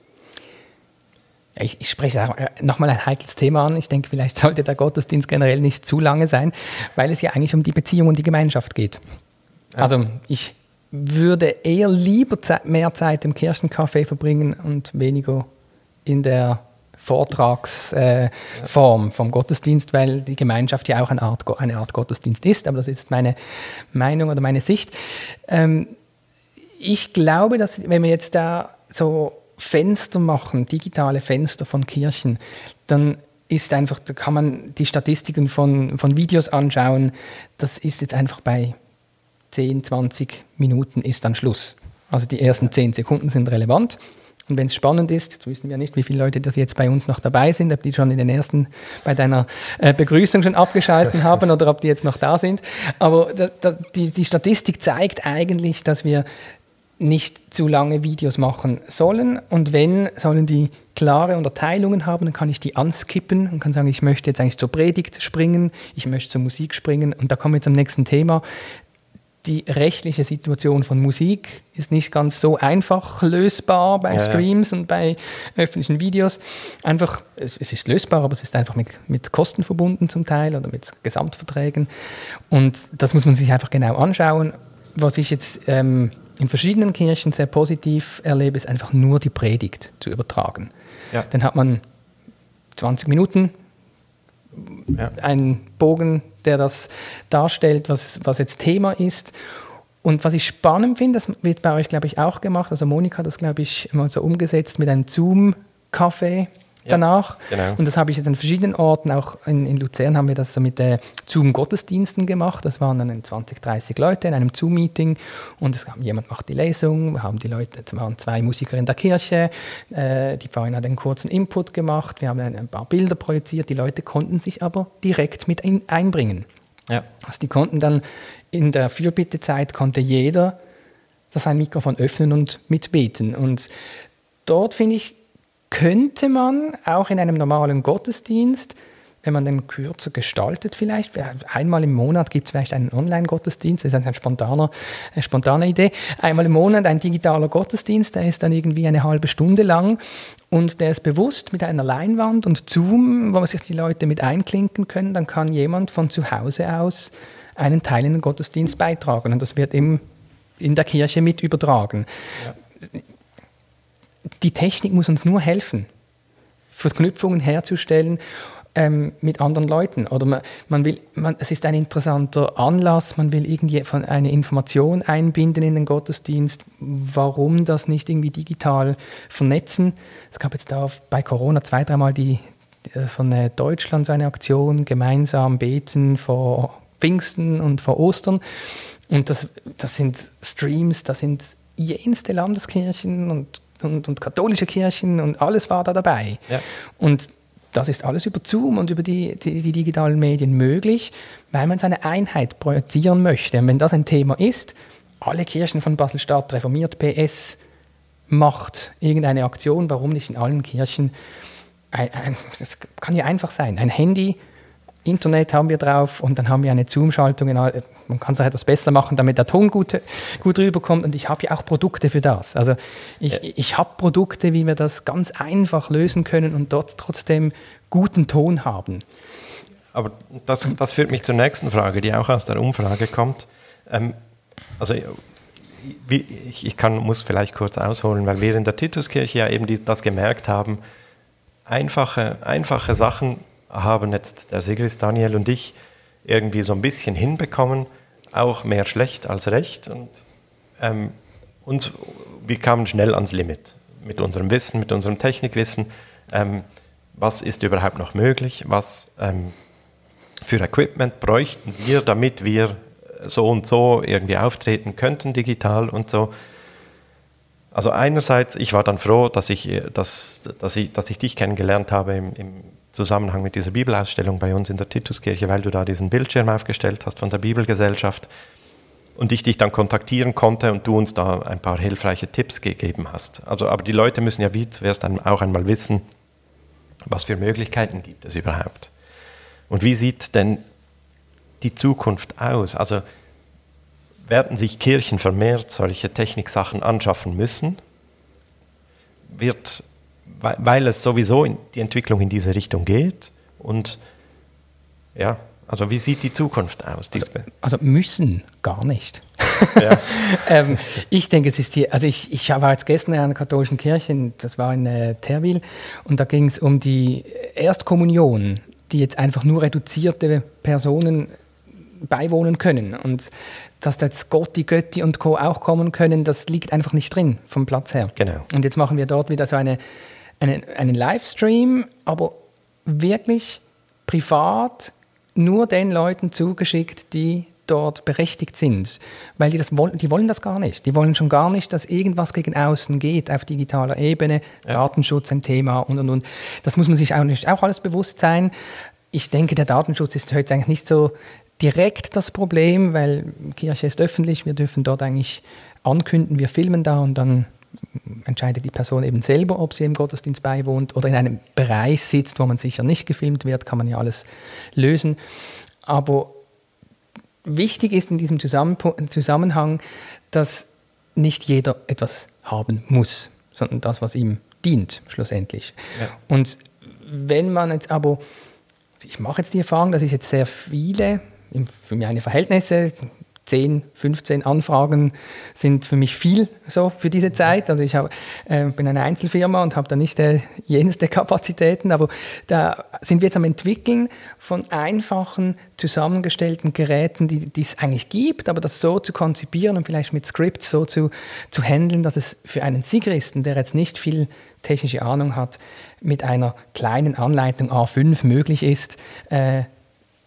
Ich, ich spreche nochmal ein heikles Thema an. Ich denke, vielleicht sollte der Gottesdienst generell nicht zu lange sein, weil es ja eigentlich um die Beziehung und die Gemeinschaft geht. Also ich würde eher lieber mehr Zeit im Kirchencafé verbringen und weniger in der Vortragsform äh, vom Gottesdienst, weil die Gemeinschaft ja auch eine Art, eine Art Gottesdienst ist. Aber das ist meine Meinung oder meine Sicht. Ähm, ich glaube, dass wenn wir jetzt da so Fenster machen, digitale Fenster von Kirchen, dann ist einfach, da kann man die Statistiken von, von Videos anschauen. Das ist jetzt einfach bei 10, 20 Minuten ist dann Schluss. Also die ersten 10 Sekunden sind relevant. Und wenn es spannend ist, jetzt wissen wir nicht, wie viele Leute das jetzt bei uns noch dabei sind, ob die schon in den ersten, bei deiner äh, Begrüßung schon abgeschalten haben oder ob die jetzt noch da sind. Aber die, die Statistik zeigt eigentlich, dass wir nicht zu lange Videos machen sollen. Und wenn, sollen die klare Unterteilungen haben, dann kann ich die anskippen und kann sagen, ich möchte jetzt eigentlich zur Predigt springen, ich möchte zur Musik springen. Und da kommen wir zum nächsten Thema die rechtliche Situation von Musik ist nicht ganz so einfach lösbar bei ja, Streams ja. und bei öffentlichen Videos. Einfach, es, es, ist lösbar, aber es ist einfach mit, mit Kosten verbunden zum Teil oder mit Gesamtverträgen. Und das muss man sich einfach genau anschauen. Was ich jetzt ähm, in verschiedenen Kirchen sehr positiv erlebe, ist einfach nur die Predigt zu übertragen. Ja. Dann hat man 20 Minuten, ja. einen Bogen der das darstellt, was, was jetzt Thema ist. Und was ich spannend finde, das wird bei euch, glaube ich, auch gemacht. Also Monika hat das, glaube ich, immer so umgesetzt mit einem Zoom-Café danach. Ja, genau. Und das habe ich jetzt an verschiedenen Orten, auch in, in Luzern haben wir das so mit äh, Zoom-Gottesdiensten gemacht. Das waren dann 20, 30 Leute in einem Zoom-Meeting und es kam, jemand macht die Lesung, wir haben die Leute, es waren zwei Musiker in der Kirche, äh, die Pfarrerin hat einen kurzen Input gemacht, wir haben ein, ein, paar Bilder projiziert, die Leute konnten sich aber direkt mit ein, einbringen. Ja. Also die konnten dann in der Fürbittezeit konnte jeder das ein Mikrofon öffnen und mitbeten. Und dort finde ich, könnte man auch in einem normalen Gottesdienst, wenn man den kürzer gestaltet vielleicht, einmal im Monat gibt es vielleicht einen Online-Gottesdienst, das ist eine spontane, eine spontane Idee, einmal im Monat ein digitaler Gottesdienst, der ist dann irgendwie eine halbe Stunde lang und der ist bewusst mit einer Leinwand und Zoom, wo sich die Leute mit einklinken können, dann kann jemand von zu Hause aus einen Teil in den Gottesdienst beitragen und das wird eben in der Kirche mit übertragen. Ja die Technik muss uns nur helfen, Verknüpfungen herzustellen ähm, mit anderen Leuten. Oder man, man will, man, es ist ein interessanter Anlass, man will irgendwie eine Information einbinden in den Gottesdienst. Warum das nicht irgendwie digital vernetzen? Es gab jetzt da bei Corona zwei, dreimal die, die von äh, Deutschland so eine Aktion, gemeinsam beten vor Pfingsten und vor Ostern. Und das, das sind Streams, das sind jenste Landeskirchen und und, und katholische Kirchen und alles war da dabei. Ja. Und das ist alles über Zoom und über die, die, die, digitalen Medien möglich, weil man seine Einheit projizieren möchte. Und wenn das ein Thema ist, alle Kirchen von Basel-Stadt, reformiert PS, macht irgendeine Aktion, warum nicht in allen Kirchen? Das kann ja einfach sein. Ein Handy, Internet haben wir drauf und dann haben wir eine Zoom-Schaltung man kann es auch etwas besser machen, damit der Ton gut, gut rüberkommt. Und ich habe ja auch Produkte für das. Also ich, ja. ich habe Produkte, wie wir das ganz einfach lösen können und dort trotzdem guten Ton haben.
Aber das, das führt mich zur nächsten Frage, die auch aus der Umfrage kommt. Ähm, also ich, ich kann, muss vielleicht kurz ausholen, weil wir in der Tituskirche ja eben die, das gemerkt haben, einfache, einfache Sachen haben jetzt der Sigrist Daniel und ich irgendwie so ein bisschen hinbekommen, auch mehr schlecht als recht. Und ähm, uns, wir kamen schnell ans Limit mit unserem Wissen, mit unserem Technikwissen. Ähm, was ist überhaupt noch möglich? Was ähm, für Equipment bräuchten wir, damit wir so und so irgendwie auftreten könnten digital und so. Also einerseits, ich war dann froh, dass ich, dass, dass ich, dass ich dich kennengelernt habe im, im Zusammenhang mit dieser Bibelausstellung bei uns in der Tituskirche, weil du da diesen Bildschirm aufgestellt hast von der Bibelgesellschaft und ich dich dann kontaktieren konnte und du uns da ein paar hilfreiche Tipps gegeben hast. Also, aber die Leute müssen ja wie zuerst auch einmal wissen, was für Möglichkeiten gibt es überhaupt. Und wie sieht denn die Zukunft aus? Also werden sich Kirchen vermehrt solche Techniksachen anschaffen müssen? Wird, weil es sowieso in die Entwicklung in diese Richtung geht? Und ja, also wie sieht die Zukunft aus?
Also, also müssen gar nicht. Ja. ähm, ich denke, es ist die, also ich, ich war jetzt gestern in einer katholischen Kirche, das war in äh, Terwil, und da ging es um die Erstkommunion, die jetzt einfach nur reduzierte Personen beiwohnen können. Und dass jetzt Gott, die Götti und Co. auch kommen können, das liegt einfach nicht drin vom Platz her.
Genau.
Und jetzt machen wir dort wieder so eine, eine, einen Livestream, aber wirklich privat nur den Leuten zugeschickt, die dort berechtigt sind, weil die das wollen, die wollen das gar nicht. Die wollen schon gar nicht, dass irgendwas gegen außen geht auf digitaler Ebene, ja. Datenschutz ein Thema und und und. Das muss man sich auch nicht auch alles bewusst sein. Ich denke, der Datenschutz ist heute eigentlich nicht so direkt das Problem, weil Kirche ist öffentlich, wir dürfen dort eigentlich ankündigen, wir filmen da und dann entscheidet die Person eben selber, ob sie im Gottesdienst beiwohnt oder in einem Bereich sitzt, wo man sicher nicht gefilmt wird, kann man ja alles lösen. Aber wichtig ist in diesem Zusammenhang, dass nicht jeder etwas haben muss, sondern das, was ihm dient, schlussendlich. Ja. Und wenn man jetzt aber, ich mache jetzt die Erfahrung, dass ich jetzt sehr viele für meine Verhältnisse 10, 15 Anfragen sind für mich viel so für diese Zeit. Also ich hab, äh, bin eine Einzelfirma und habe da nicht äh, jenste Kapazitäten, aber da sind wir jetzt am entwickeln von einfachen zusammengestellten Geräten, die es eigentlich gibt, aber das so zu konzipieren und vielleicht mit Scripts so zu, zu handeln, dass es für einen Sigristen, der jetzt nicht viel technische Ahnung hat, mit einer kleinen Anleitung A5 möglich ist, äh,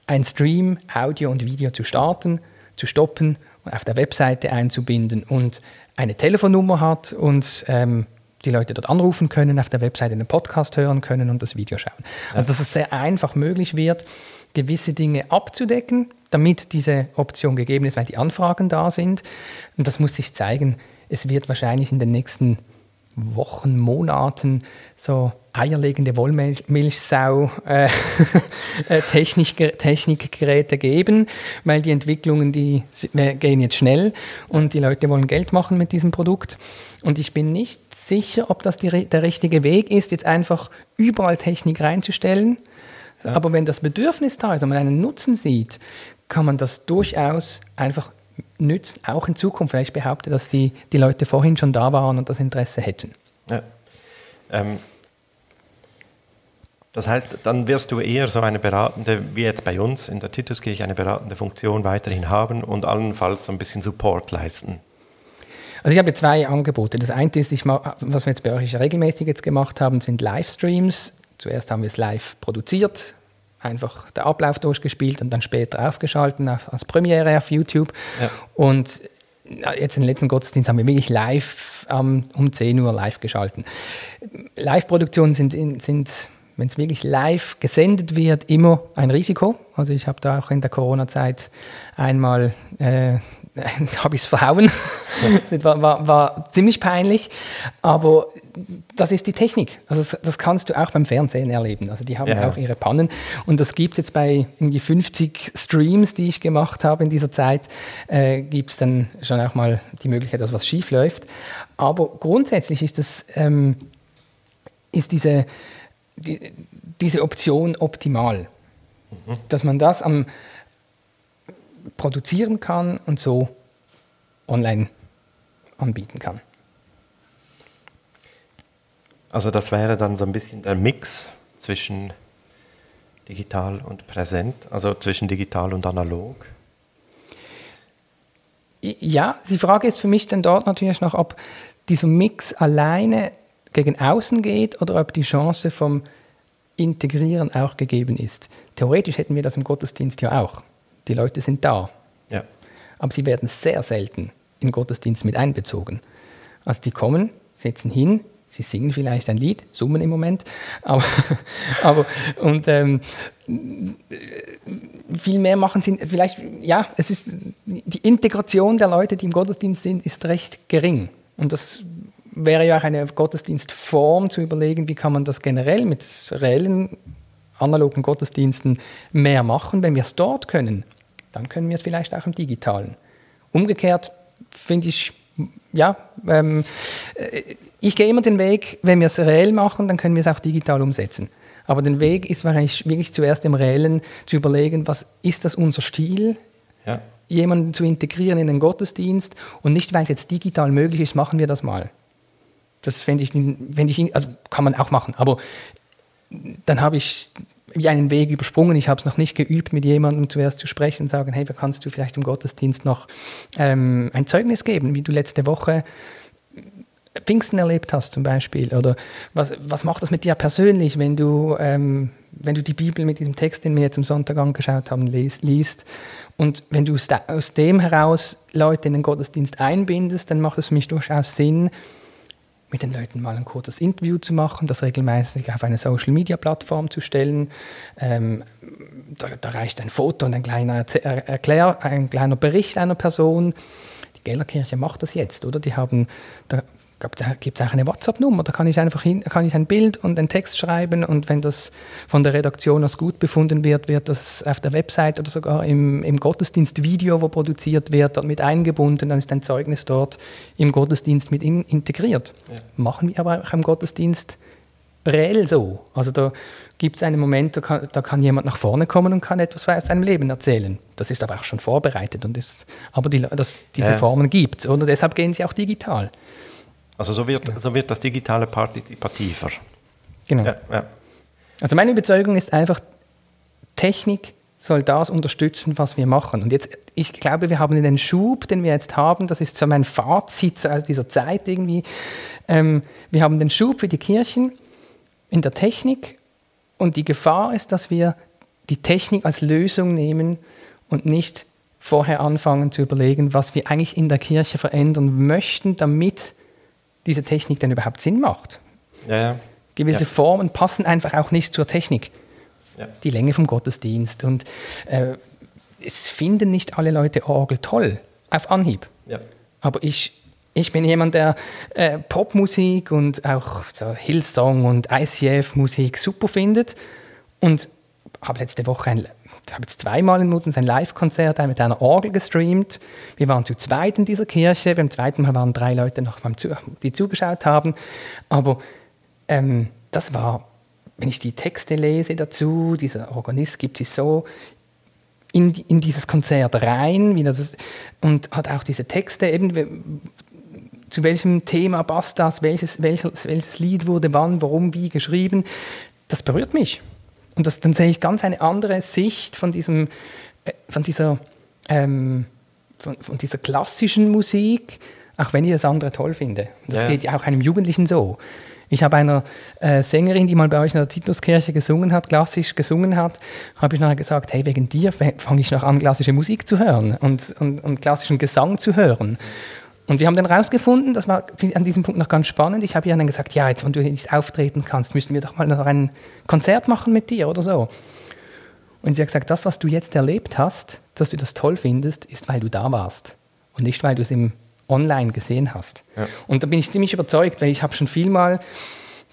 ein Stream, Audio und Video zu starten, zu stoppen, auf der Webseite einzubinden und eine Telefonnummer hat und ähm, die Leute dort anrufen können, auf der Webseite einen Podcast hören können und das Video schauen. Also dass es sehr einfach möglich wird, gewisse Dinge abzudecken, damit diese Option gegeben ist, weil die Anfragen da sind. Und das muss sich zeigen. Es wird wahrscheinlich in den nächsten Wochen, Monaten so eierlegende Wollmilchsau äh, äh geben, weil die Entwicklungen, die gehen jetzt schnell und die Leute wollen Geld machen mit diesem Produkt. Und ich bin nicht sicher, ob das die, der richtige Weg ist, jetzt einfach überall Technik reinzustellen. Ja. Aber wenn das Bedürfnis da ist und man einen Nutzen sieht, kann man das durchaus einfach nützen, auch in Zukunft. Weil ich behaupte, dass die, die Leute vorhin schon da waren und das Interesse hätten. Ja. Ähm,
das heißt, dann wirst du eher so eine beratende, wie jetzt bei uns in der Tituskirche, eine beratende Funktion weiterhin haben und allenfalls so ein bisschen Support leisten.
Also ich habe zwei Angebote. Das eine ist, ich, was wir jetzt bei euch regelmäßig jetzt gemacht haben, sind Livestreams. Zuerst haben wir es live produziert, einfach der Ablauf durchgespielt und dann später aufgeschalten auf, als Premiere auf YouTube. Ja. Und jetzt in den letzten Gottesdienst haben wir wirklich live um 10 Uhr live geschalten. Live-Produktionen sind, sind wenn es wirklich live gesendet wird, immer ein Risiko. Also ich habe da auch in der Corona-Zeit einmal, äh, habe ich es verhauen. das war, war, war, ziemlich peinlich, aber das ist die Technik. Also das, das, kannst du auch beim Fernsehen erleben. Also die haben ja. auch ihre Pannen und das gibt es jetzt bei irgendwie 50 Streams, die ich gemacht habe in dieser Zeit, äh, gibt es dann schon auch mal die Möglichkeit, dass was schief läuft. Aber grundsätzlich ist das ähm, ist diese die, diese Option optimal. Mhm. Dass man das am produzieren kann und so online anbieten kann.
Also das wäre dann so ein bisschen der Mix zwischen digital und präsent, also zwischen digital und analog.
Ja, die Frage ist für mich dann dort natürlich noch, ob dieser Mix alleine gegen außen geht oder ob die Chance vom Integrieren auch gegeben ist. Theoretisch hätten wir das im Gottesdienst ja auch. Die Leute sind da. Ja. Aber sie werden sehr selten in Gottesdienst mit einbezogen. Also die kommen, setzen hin, sie singen vielleicht ein Lied, summen im Moment, aber, aber und ähm, viel mehr machen sie, vielleicht, ja, es ist, die Integration der Leute, die im Gottesdienst sind, ist recht gering. Und das wäre ja auch eine Gottesdienstform zu überlegen, wie kann man das generell mit reellen analogen Gottesdiensten mehr machen. Wenn wir es dort können, dann können wir es vielleicht auch im digitalen. Umgekehrt finde ich, ja, ähm, äh, ich gehe immer den Weg, wenn wir es reell machen, dann können wir es auch digital umsetzen. Aber der Weg ist wahrscheinlich wirklich zuerst im Reellen zu überlegen, was ist das unser Stil? Ja. Jemanden zu integrieren in den Gottesdienst und nicht, weil es jetzt digital möglich ist, machen wir das mal. Das fände ich, fänd ich, also kann man auch machen, aber dann habe ich wie einen Weg übersprungen. Ich habe es noch nicht geübt, mit jemandem zuerst zu sprechen und sagen, hey, kannst du vielleicht im Gottesdienst noch ähm, ein Zeugnis geben, wie du letzte Woche Pfingsten erlebt hast zum Beispiel? Oder was, was macht das mit dir persönlich, wenn du, ähm, wenn du die Bibel mit diesem Text, den wir jetzt am Sonntag angeschaut haben, liest? Und wenn du aus dem heraus Leute in den Gottesdienst einbindest, dann macht es für mich durchaus Sinn, mit den Leuten mal ein kurzes Interview zu machen, das regelmäßig auf eine Social-Media-Plattform zu stellen. Ähm, da, da, reicht ein Foto und ein kleiner, Erklär, ein kleiner Bericht einer Person. Die Gellerkirche macht das jetzt, oder? Die haben, da gibt es auch eine WhatsApp-Nummer, da kann ich einfach hin, kann ich ein Bild und einen Text schreiben und wenn das von der Redaktion als gut befunden wird, wird das auf der Website oder sogar im, im Gottesdienst-Video, wo produziert wird, mit eingebunden, dann ist ein Zeugnis dort im Gottesdienst mit in, integriert. Ja. Machen wir aber auch im Gottesdienst reell so. Also da gibt es einen Moment, da kann, da kann, jemand nach vorne kommen und kann etwas aus seinem Leben erzählen. Das ist aber auch schon vorbereitet. Und ist, aber die, das, diese ja. Formen gibt es. Deshalb gehen sie auch digital.
Also so wird, ja. so wird das Digitale partizipativer.
Genau. Ja, ja. Also meine Überzeugung ist einfach, Technik soll das unterstützen, was wir machen. Und jetzt, ich glaube, wir haben den Schub, den wir jetzt haben, das ist so mein Fazit aus dieser Zeit irgendwie, ähm, wir haben den Schub für die Kirchen in der Technik und die Gefahr ist, dass wir die Technik als Lösung nehmen und nicht vorher anfangen zu überlegen, was wir eigentlich in der Kirche verändern möchten, damit diese Technik denn überhaupt Sinn macht. Ja, ja. Gewisse ja. Formen passen einfach auch nicht zur Technik. Die Länge vom Gottesdienst und äh, es finden nicht alle Leute Orgel toll, auf Anhieb. Aber ich, ich bin jemand, der äh, Popmusik und auch so Hillsong und ICF-Musik super findet und habe letzte Woche ein ich habe jetzt zweimal in Mutens ein Live-Konzert mit einer Orgel gestreamt. Wir waren zu zweit in dieser Kirche. Beim zweiten Mal waren drei Leute noch, die zugeschaut haben. Aber ähm, das war, wenn ich die Texte lese dazu, dieser Organist gibt sich so in, in dieses Konzert rein das, und hat auch diese Texte eben zu welchem Thema passt das, welches, welches, welches Lied wurde wann, warum, wie geschrieben. Das berührt mich. Und das, dann sehe ich ganz eine andere Sicht von, diesem, äh, von, dieser, ähm, von, von, dieser klassischen Musik, auch wenn ich das andere toll finde. Und das ja. geht ja auch einem Jugendlichen so. Ich habe einer äh, Sängerin, die mal bei euch in der Tituskirche gesungen hat, klassisch gesungen hat, habe ich nachher gesagt, hey, wegen dir fange ich noch an, klassische Musik zu hören und, und, und klassischen Gesang zu hören. Und wir haben dann herausgefunden, das war an diesem Punkt noch ganz spannend, ich habe ihr dann gesagt, ja, jetzt, wenn du nicht auftreten kannst, müssen wir doch mal noch ein Konzert machen mit dir oder so. Und sie hat gesagt, das, was du jetzt erlebt hast, dass du das toll findest, ist, weil du da warst und nicht, weil du es im Online gesehen hast. Ja. Und da bin ich ziemlich überzeugt, weil ich habe schon vielmal,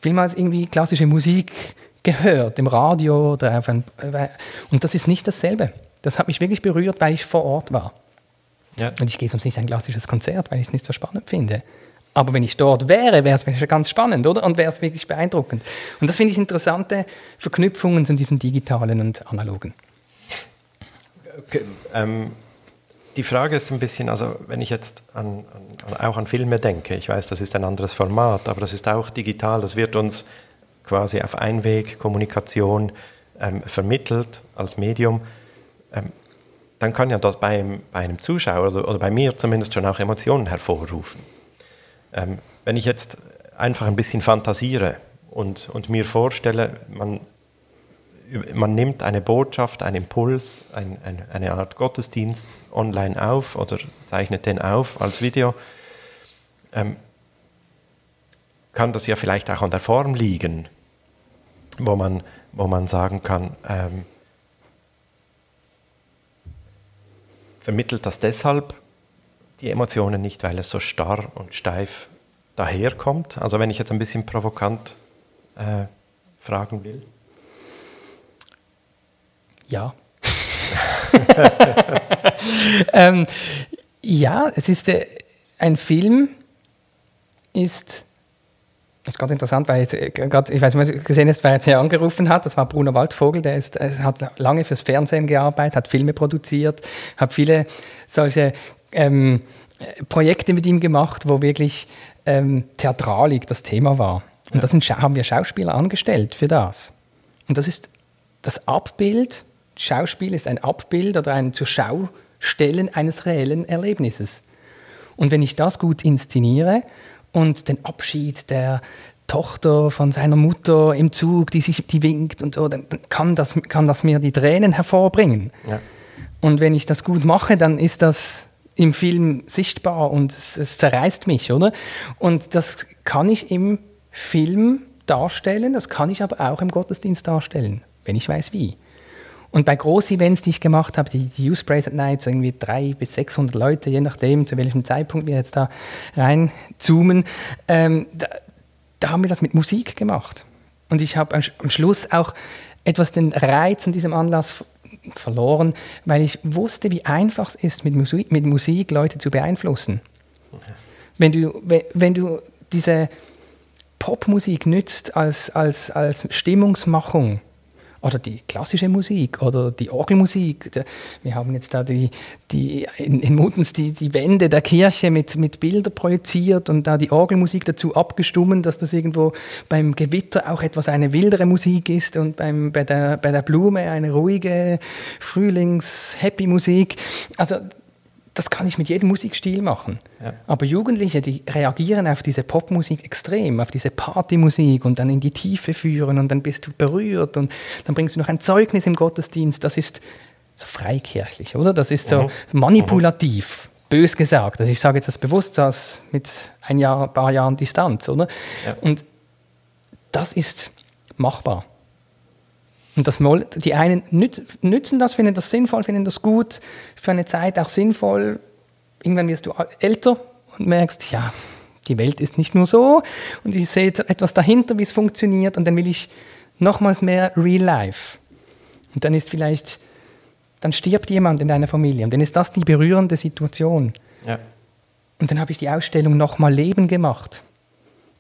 vielmals irgendwie klassische Musik gehört, im Radio oder auf ein, und das ist nicht dasselbe. Das hat mich wirklich berührt, weil ich vor Ort war. Ja. Und ich gehe sonst nicht ein klassisches Konzert, weil ich es nicht so spannend finde. Aber wenn ich dort wäre, wäre es ganz spannend, oder? Und wäre es wirklich beeindruckend. Und das finde ich interessante Verknüpfungen zu diesem digitalen und analogen.
Okay, ähm, die Frage ist ein bisschen, also wenn ich jetzt an, an, auch an Filme denke, ich weiß, das ist ein anderes Format, aber das ist auch digital, das wird uns quasi auf Einwegkommunikation ähm, vermittelt als Medium. Ähm, dann kann ja das bei, bei einem Zuschauer oder bei mir zumindest schon auch Emotionen hervorrufen. Ähm, wenn ich jetzt einfach ein bisschen fantasiere und, und mir vorstelle, man, man nimmt eine Botschaft, einen Impuls, ein, ein, eine Art Gottesdienst online auf oder zeichnet den auf als Video, ähm, kann das ja vielleicht auch an der Form liegen, wo man, wo man sagen kann, ähm, vermittelt das deshalb die Emotionen nicht, weil es so starr und steif daherkommt? Also wenn ich jetzt ein bisschen provokant äh, fragen will.
Ja. ähm, ja, es ist äh, ein Film, ist, ist gerade interessant, weil jetzt, äh, grad, ich weiß nicht, gesehen hast, wer jetzt hier angerufen hat, das war Bruno Waldvogel, der ist, äh, hat lange fürs Fernsehen gearbeitet, hat Filme produziert, hat viele solche ähm, Projekte mit ihm gemacht, wo wirklich ähm, Theatralik das Thema war. Und das haben wir Schauspieler angestellt für das. Und das ist das Abbild, Schauspiel ist ein Abbild oder ein zur Schau stellen eines reellen Erlebnisses. Und wenn ich das gut inszeniere und den Abschied der Tochter von seiner Mutter im Zug, die sich die winkt und so, dann, kann, das, kann das mir die Tränen hervorbringen. Ja. Und wenn ich das gut mache, dann ist das im Film sichtbar und es, es zerreißt mich, oder? Und das kann ich im Film darstellen, das kann ich aber auch im Gottesdienst darstellen, wenn ich weiß wie. Und bei Groß-Events, die ich gemacht habe, die, die Youth Praise at Night, so irgendwie 300 bis 600 Leute, je nachdem, zu welchem Zeitpunkt wir jetzt da reinzoomen, ähm, da, da haben wir das mit Musik gemacht. Und ich habe am Schluss auch etwas den Reiz an diesem Anlass verloren, weil ich wusste, wie einfach es ist, mit Musik, mit Musik Leute zu beeinflussen. Wenn du, wenn du diese Popmusik nützt als, als, als Stimmungsmachung, oder die klassische Musik oder die Orgelmusik. Wir haben jetzt da die, die in, in Mutens die, die Wände der Kirche mit, mit Bildern projiziert und da die Orgelmusik dazu abgestummen, dass das irgendwo beim Gewitter auch etwas eine wildere Musik ist und beim, bei, der, bei der Blume eine ruhige Frühlings-Happy-Musik. Also das kann ich mit jedem Musikstil machen. Ja. Aber Jugendliche, die reagieren auf diese Popmusik extrem, auf diese Partymusik und dann in die Tiefe führen und dann bist du berührt und dann bringst du noch ein Zeugnis im Gottesdienst. Das ist so freikirchlich, oder? Das ist so mhm. manipulativ, mhm. bös gesagt. Also ich sage jetzt das bewusst aus mit ein Jahr, paar Jahren Distanz, oder? Ja. Und das ist machbar. Und das, die einen nützen das, finden das sinnvoll, finden das gut, für eine Zeit auch sinnvoll. Irgendwann wirst du älter und merkst, ja, die Welt ist nicht nur so und ich sehe etwas dahinter, wie es funktioniert und dann will ich nochmals mehr Real Life. Und dann ist vielleicht, dann stirbt jemand in deiner Familie und dann ist das die berührende Situation. Ja. Und dann habe ich die Ausstellung nochmal Leben gemacht.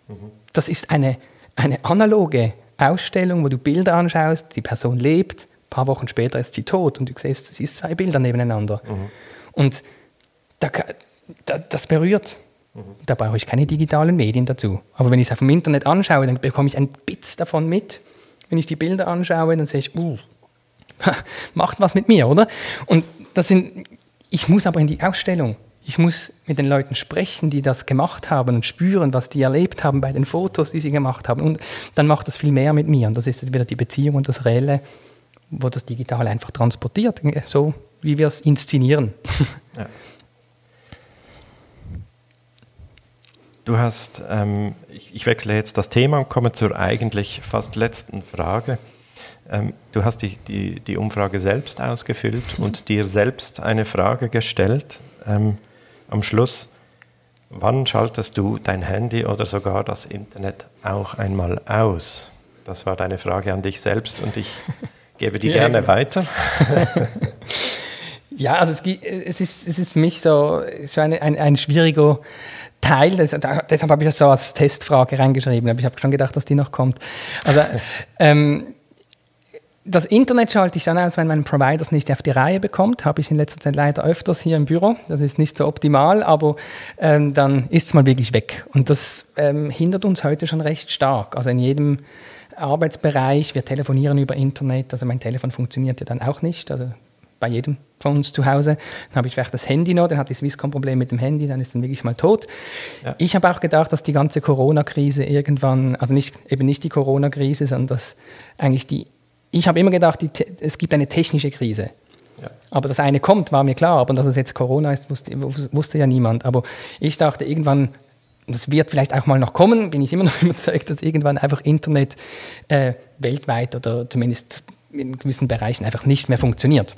Mhm. Das ist eine, eine analoge Ausstellung, wo du Bilder anschaust, die Person lebt, ein paar Wochen später ist sie tot und du siehst, es ist zwei Bilder nebeneinander. Mhm. Und da, da, das berührt. Mhm. Da brauche ich keine digitalen Medien dazu. Aber wenn ich es auf dem Internet anschaue, dann bekomme ich ein Bits davon mit. Wenn ich die Bilder anschaue, dann sehe ich, uh, macht was mit mir, oder? Und das sind, ich muss aber in die Ausstellung. Ich muss mit den Leuten sprechen, die das gemacht haben und spüren, was die erlebt haben bei den Fotos, die sie gemacht haben. Und dann macht das viel mehr mit mir. Und das ist wieder die Beziehung und das Reelle, wo das Digital einfach transportiert, so wie wir es inszenieren. Ja.
Du hast, ähm, ich, ich, wechsle jetzt das Thema und komme zur eigentlich fast letzten Frage. Ähm, du hast die, die, die, Umfrage selbst ausgefüllt mhm. und dir selbst eine Frage gestellt. Ähm, am Schluss, wann schaltest du dein Handy oder sogar das Internet auch einmal aus? Das war deine Frage an dich selbst und ich gebe die ja, gerne weiter.
ja, also es, es, ist, es ist für mich so schon ein, ein, ein schwieriger Teil, das, deshalb habe ich das so als Testfrage reingeschrieben, aber ich habe schon gedacht, dass die noch kommt. Also, ähm, das Internet schalte ich dann aus, wenn mein Provider es nicht auf die Reihe bekommt. Habe ich in letzter Zeit leider öfters hier im Büro. Das ist nicht so optimal, aber ähm, dann ist es mal wirklich weg. Und das ähm, hindert uns heute schon recht stark. Also in jedem Arbeitsbereich, wir telefonieren über Internet, also mein Telefon funktioniert ja dann auch nicht. Also bei jedem von uns zu Hause. Dann habe ich vielleicht das Handy noch, dann hat die Swisscom Problem mit dem Handy, dann ist dann wirklich mal tot. Ja. Ich habe auch gedacht, dass die ganze Corona-Krise irgendwann, also nicht, eben nicht die Corona-Krise, sondern dass eigentlich die ich habe immer gedacht, es gibt eine technische Krise. Ja. Aber das eine kommt, war mir klar. Aber dass es jetzt Corona ist, wusste, wusste, ja niemand. Aber ich dachte, irgendwann das wird vielleicht auch mal noch kommen, bin ich immer noch überzeugt, dass irgendwann einfach Internet äh, weltweit oder zumindest in gewissen Bereichen einfach nicht mehr funktioniert.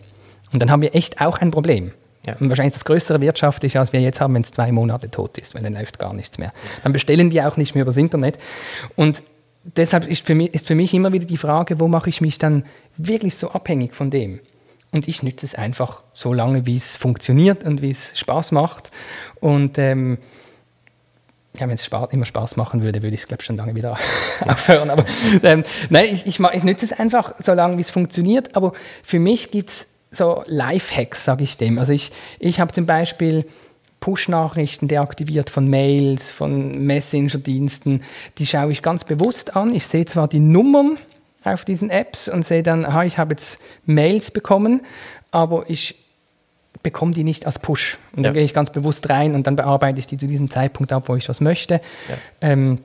Und dann haben wir echt auch ein Problem. Ja. Und wahrscheinlich das größere wirtschaftliche, als wir jetzt haben, wenn es zwei Monate tot ist, weil dann läuft gar nichts mehr. Dann bestellen wir auch nicht mehr übers Internet. Und deshalb ist für, mich, ist für mich immer wieder die Frage, wo mache ich mich dann wirklich so abhängig von dem? Und ich nütze es einfach so lange, wie es funktioniert und wie es Spaß macht. Und ähm, ja, wenn es immer Spaß machen würde, würde ich es, glaube ich, schon lange wieder aufhören. Aber ähm, nein, ich, ich, ich nütze es einfach so lange, wie es funktioniert. Aber für mich gibt es so Lifehacks, sage ich dem. Also ich, ich habe zum Beispiel Push-Nachrichten deaktiviert von Mails, von Messenger-Diensten. Die schaue ich ganz bewusst an. Ich sehe zwar die Nummern auf diesen Apps und sehe dann, aha, ich habe jetzt Mails bekommen, aber ich bekomme die nicht als Push. Und dann gehe ich ganz bewusst rein und dann bearbeite ich die zu diesem Zeitpunkt ab, wo ich was möchte. Ja. Ähm,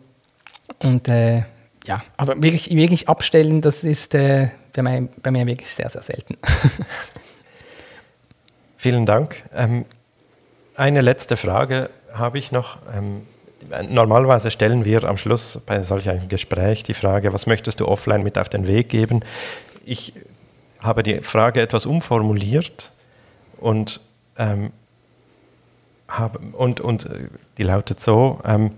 und äh, ja, aber wirklich, wirklich abstellen, das ist äh, bei, mir, bei mir wirklich sehr, sehr selten.
Vielen Dank. Ähm, eine letzte Frage habe ich noch. Ähm, normalerweise stellen wir am Schluss bei solch einem Gespräch die Frage, was möchtest du offline mit auf den Weg geben? Ich habe die Frage etwas umformuliert und, ähm, habe, und, und äh, die lautet so, ähm,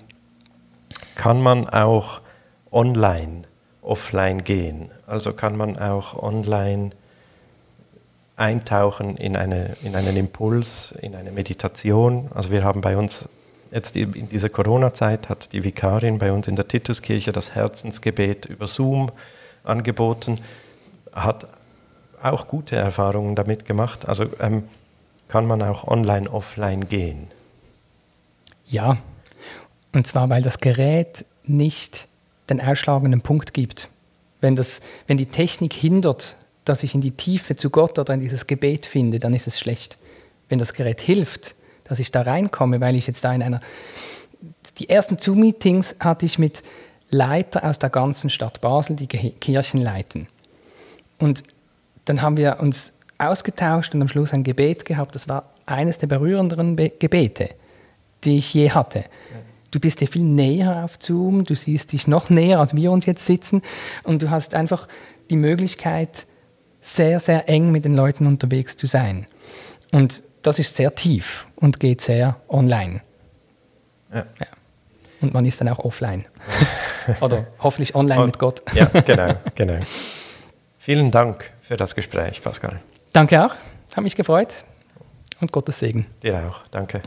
kann man auch online, offline gehen? Also kann man auch online eintauchen in, eine, in einen Impuls, in eine Meditation. Also wir haben bei uns jetzt in dieser Corona-Zeit hat die Vikarin bei uns in der Tituskirche das Herzensgebet über Zoom angeboten, hat auch gute Erfahrungen damit gemacht. Also ähm, kann man auch online, offline gehen?
Ja, und zwar weil das Gerät nicht den ausschlagenden Punkt gibt. Wenn, das, wenn die Technik hindert, dass ich in die Tiefe zu Gott oder in dieses Gebet finde, dann ist es schlecht. Wenn das Gerät hilft, dass ich da reinkomme, weil ich jetzt da in einer... Die ersten Zoom-Meetings hatte ich mit Leiter aus der ganzen Stadt Basel, die Kirchen leiten. Und dann haben wir uns ausgetauscht und am Schluss ein Gebet gehabt. Das war eines der berührenderen Be Gebete, die ich je hatte. Du bist dir viel näher auf Zoom, du siehst dich noch näher, als wir uns jetzt sitzen und du hast einfach die Möglichkeit, sehr, sehr eng mit den Leuten unterwegs zu sein. Und das ist sehr tief und geht sehr online. Ja. Ja. Und man ist dann auch offline. Oder hoffentlich online und, mit Gott.
ja, genau, genau. Vielen Dank für das Gespräch, Pascal.
Danke auch, hat mich gefreut und Gottes Segen.
Dir auch, danke.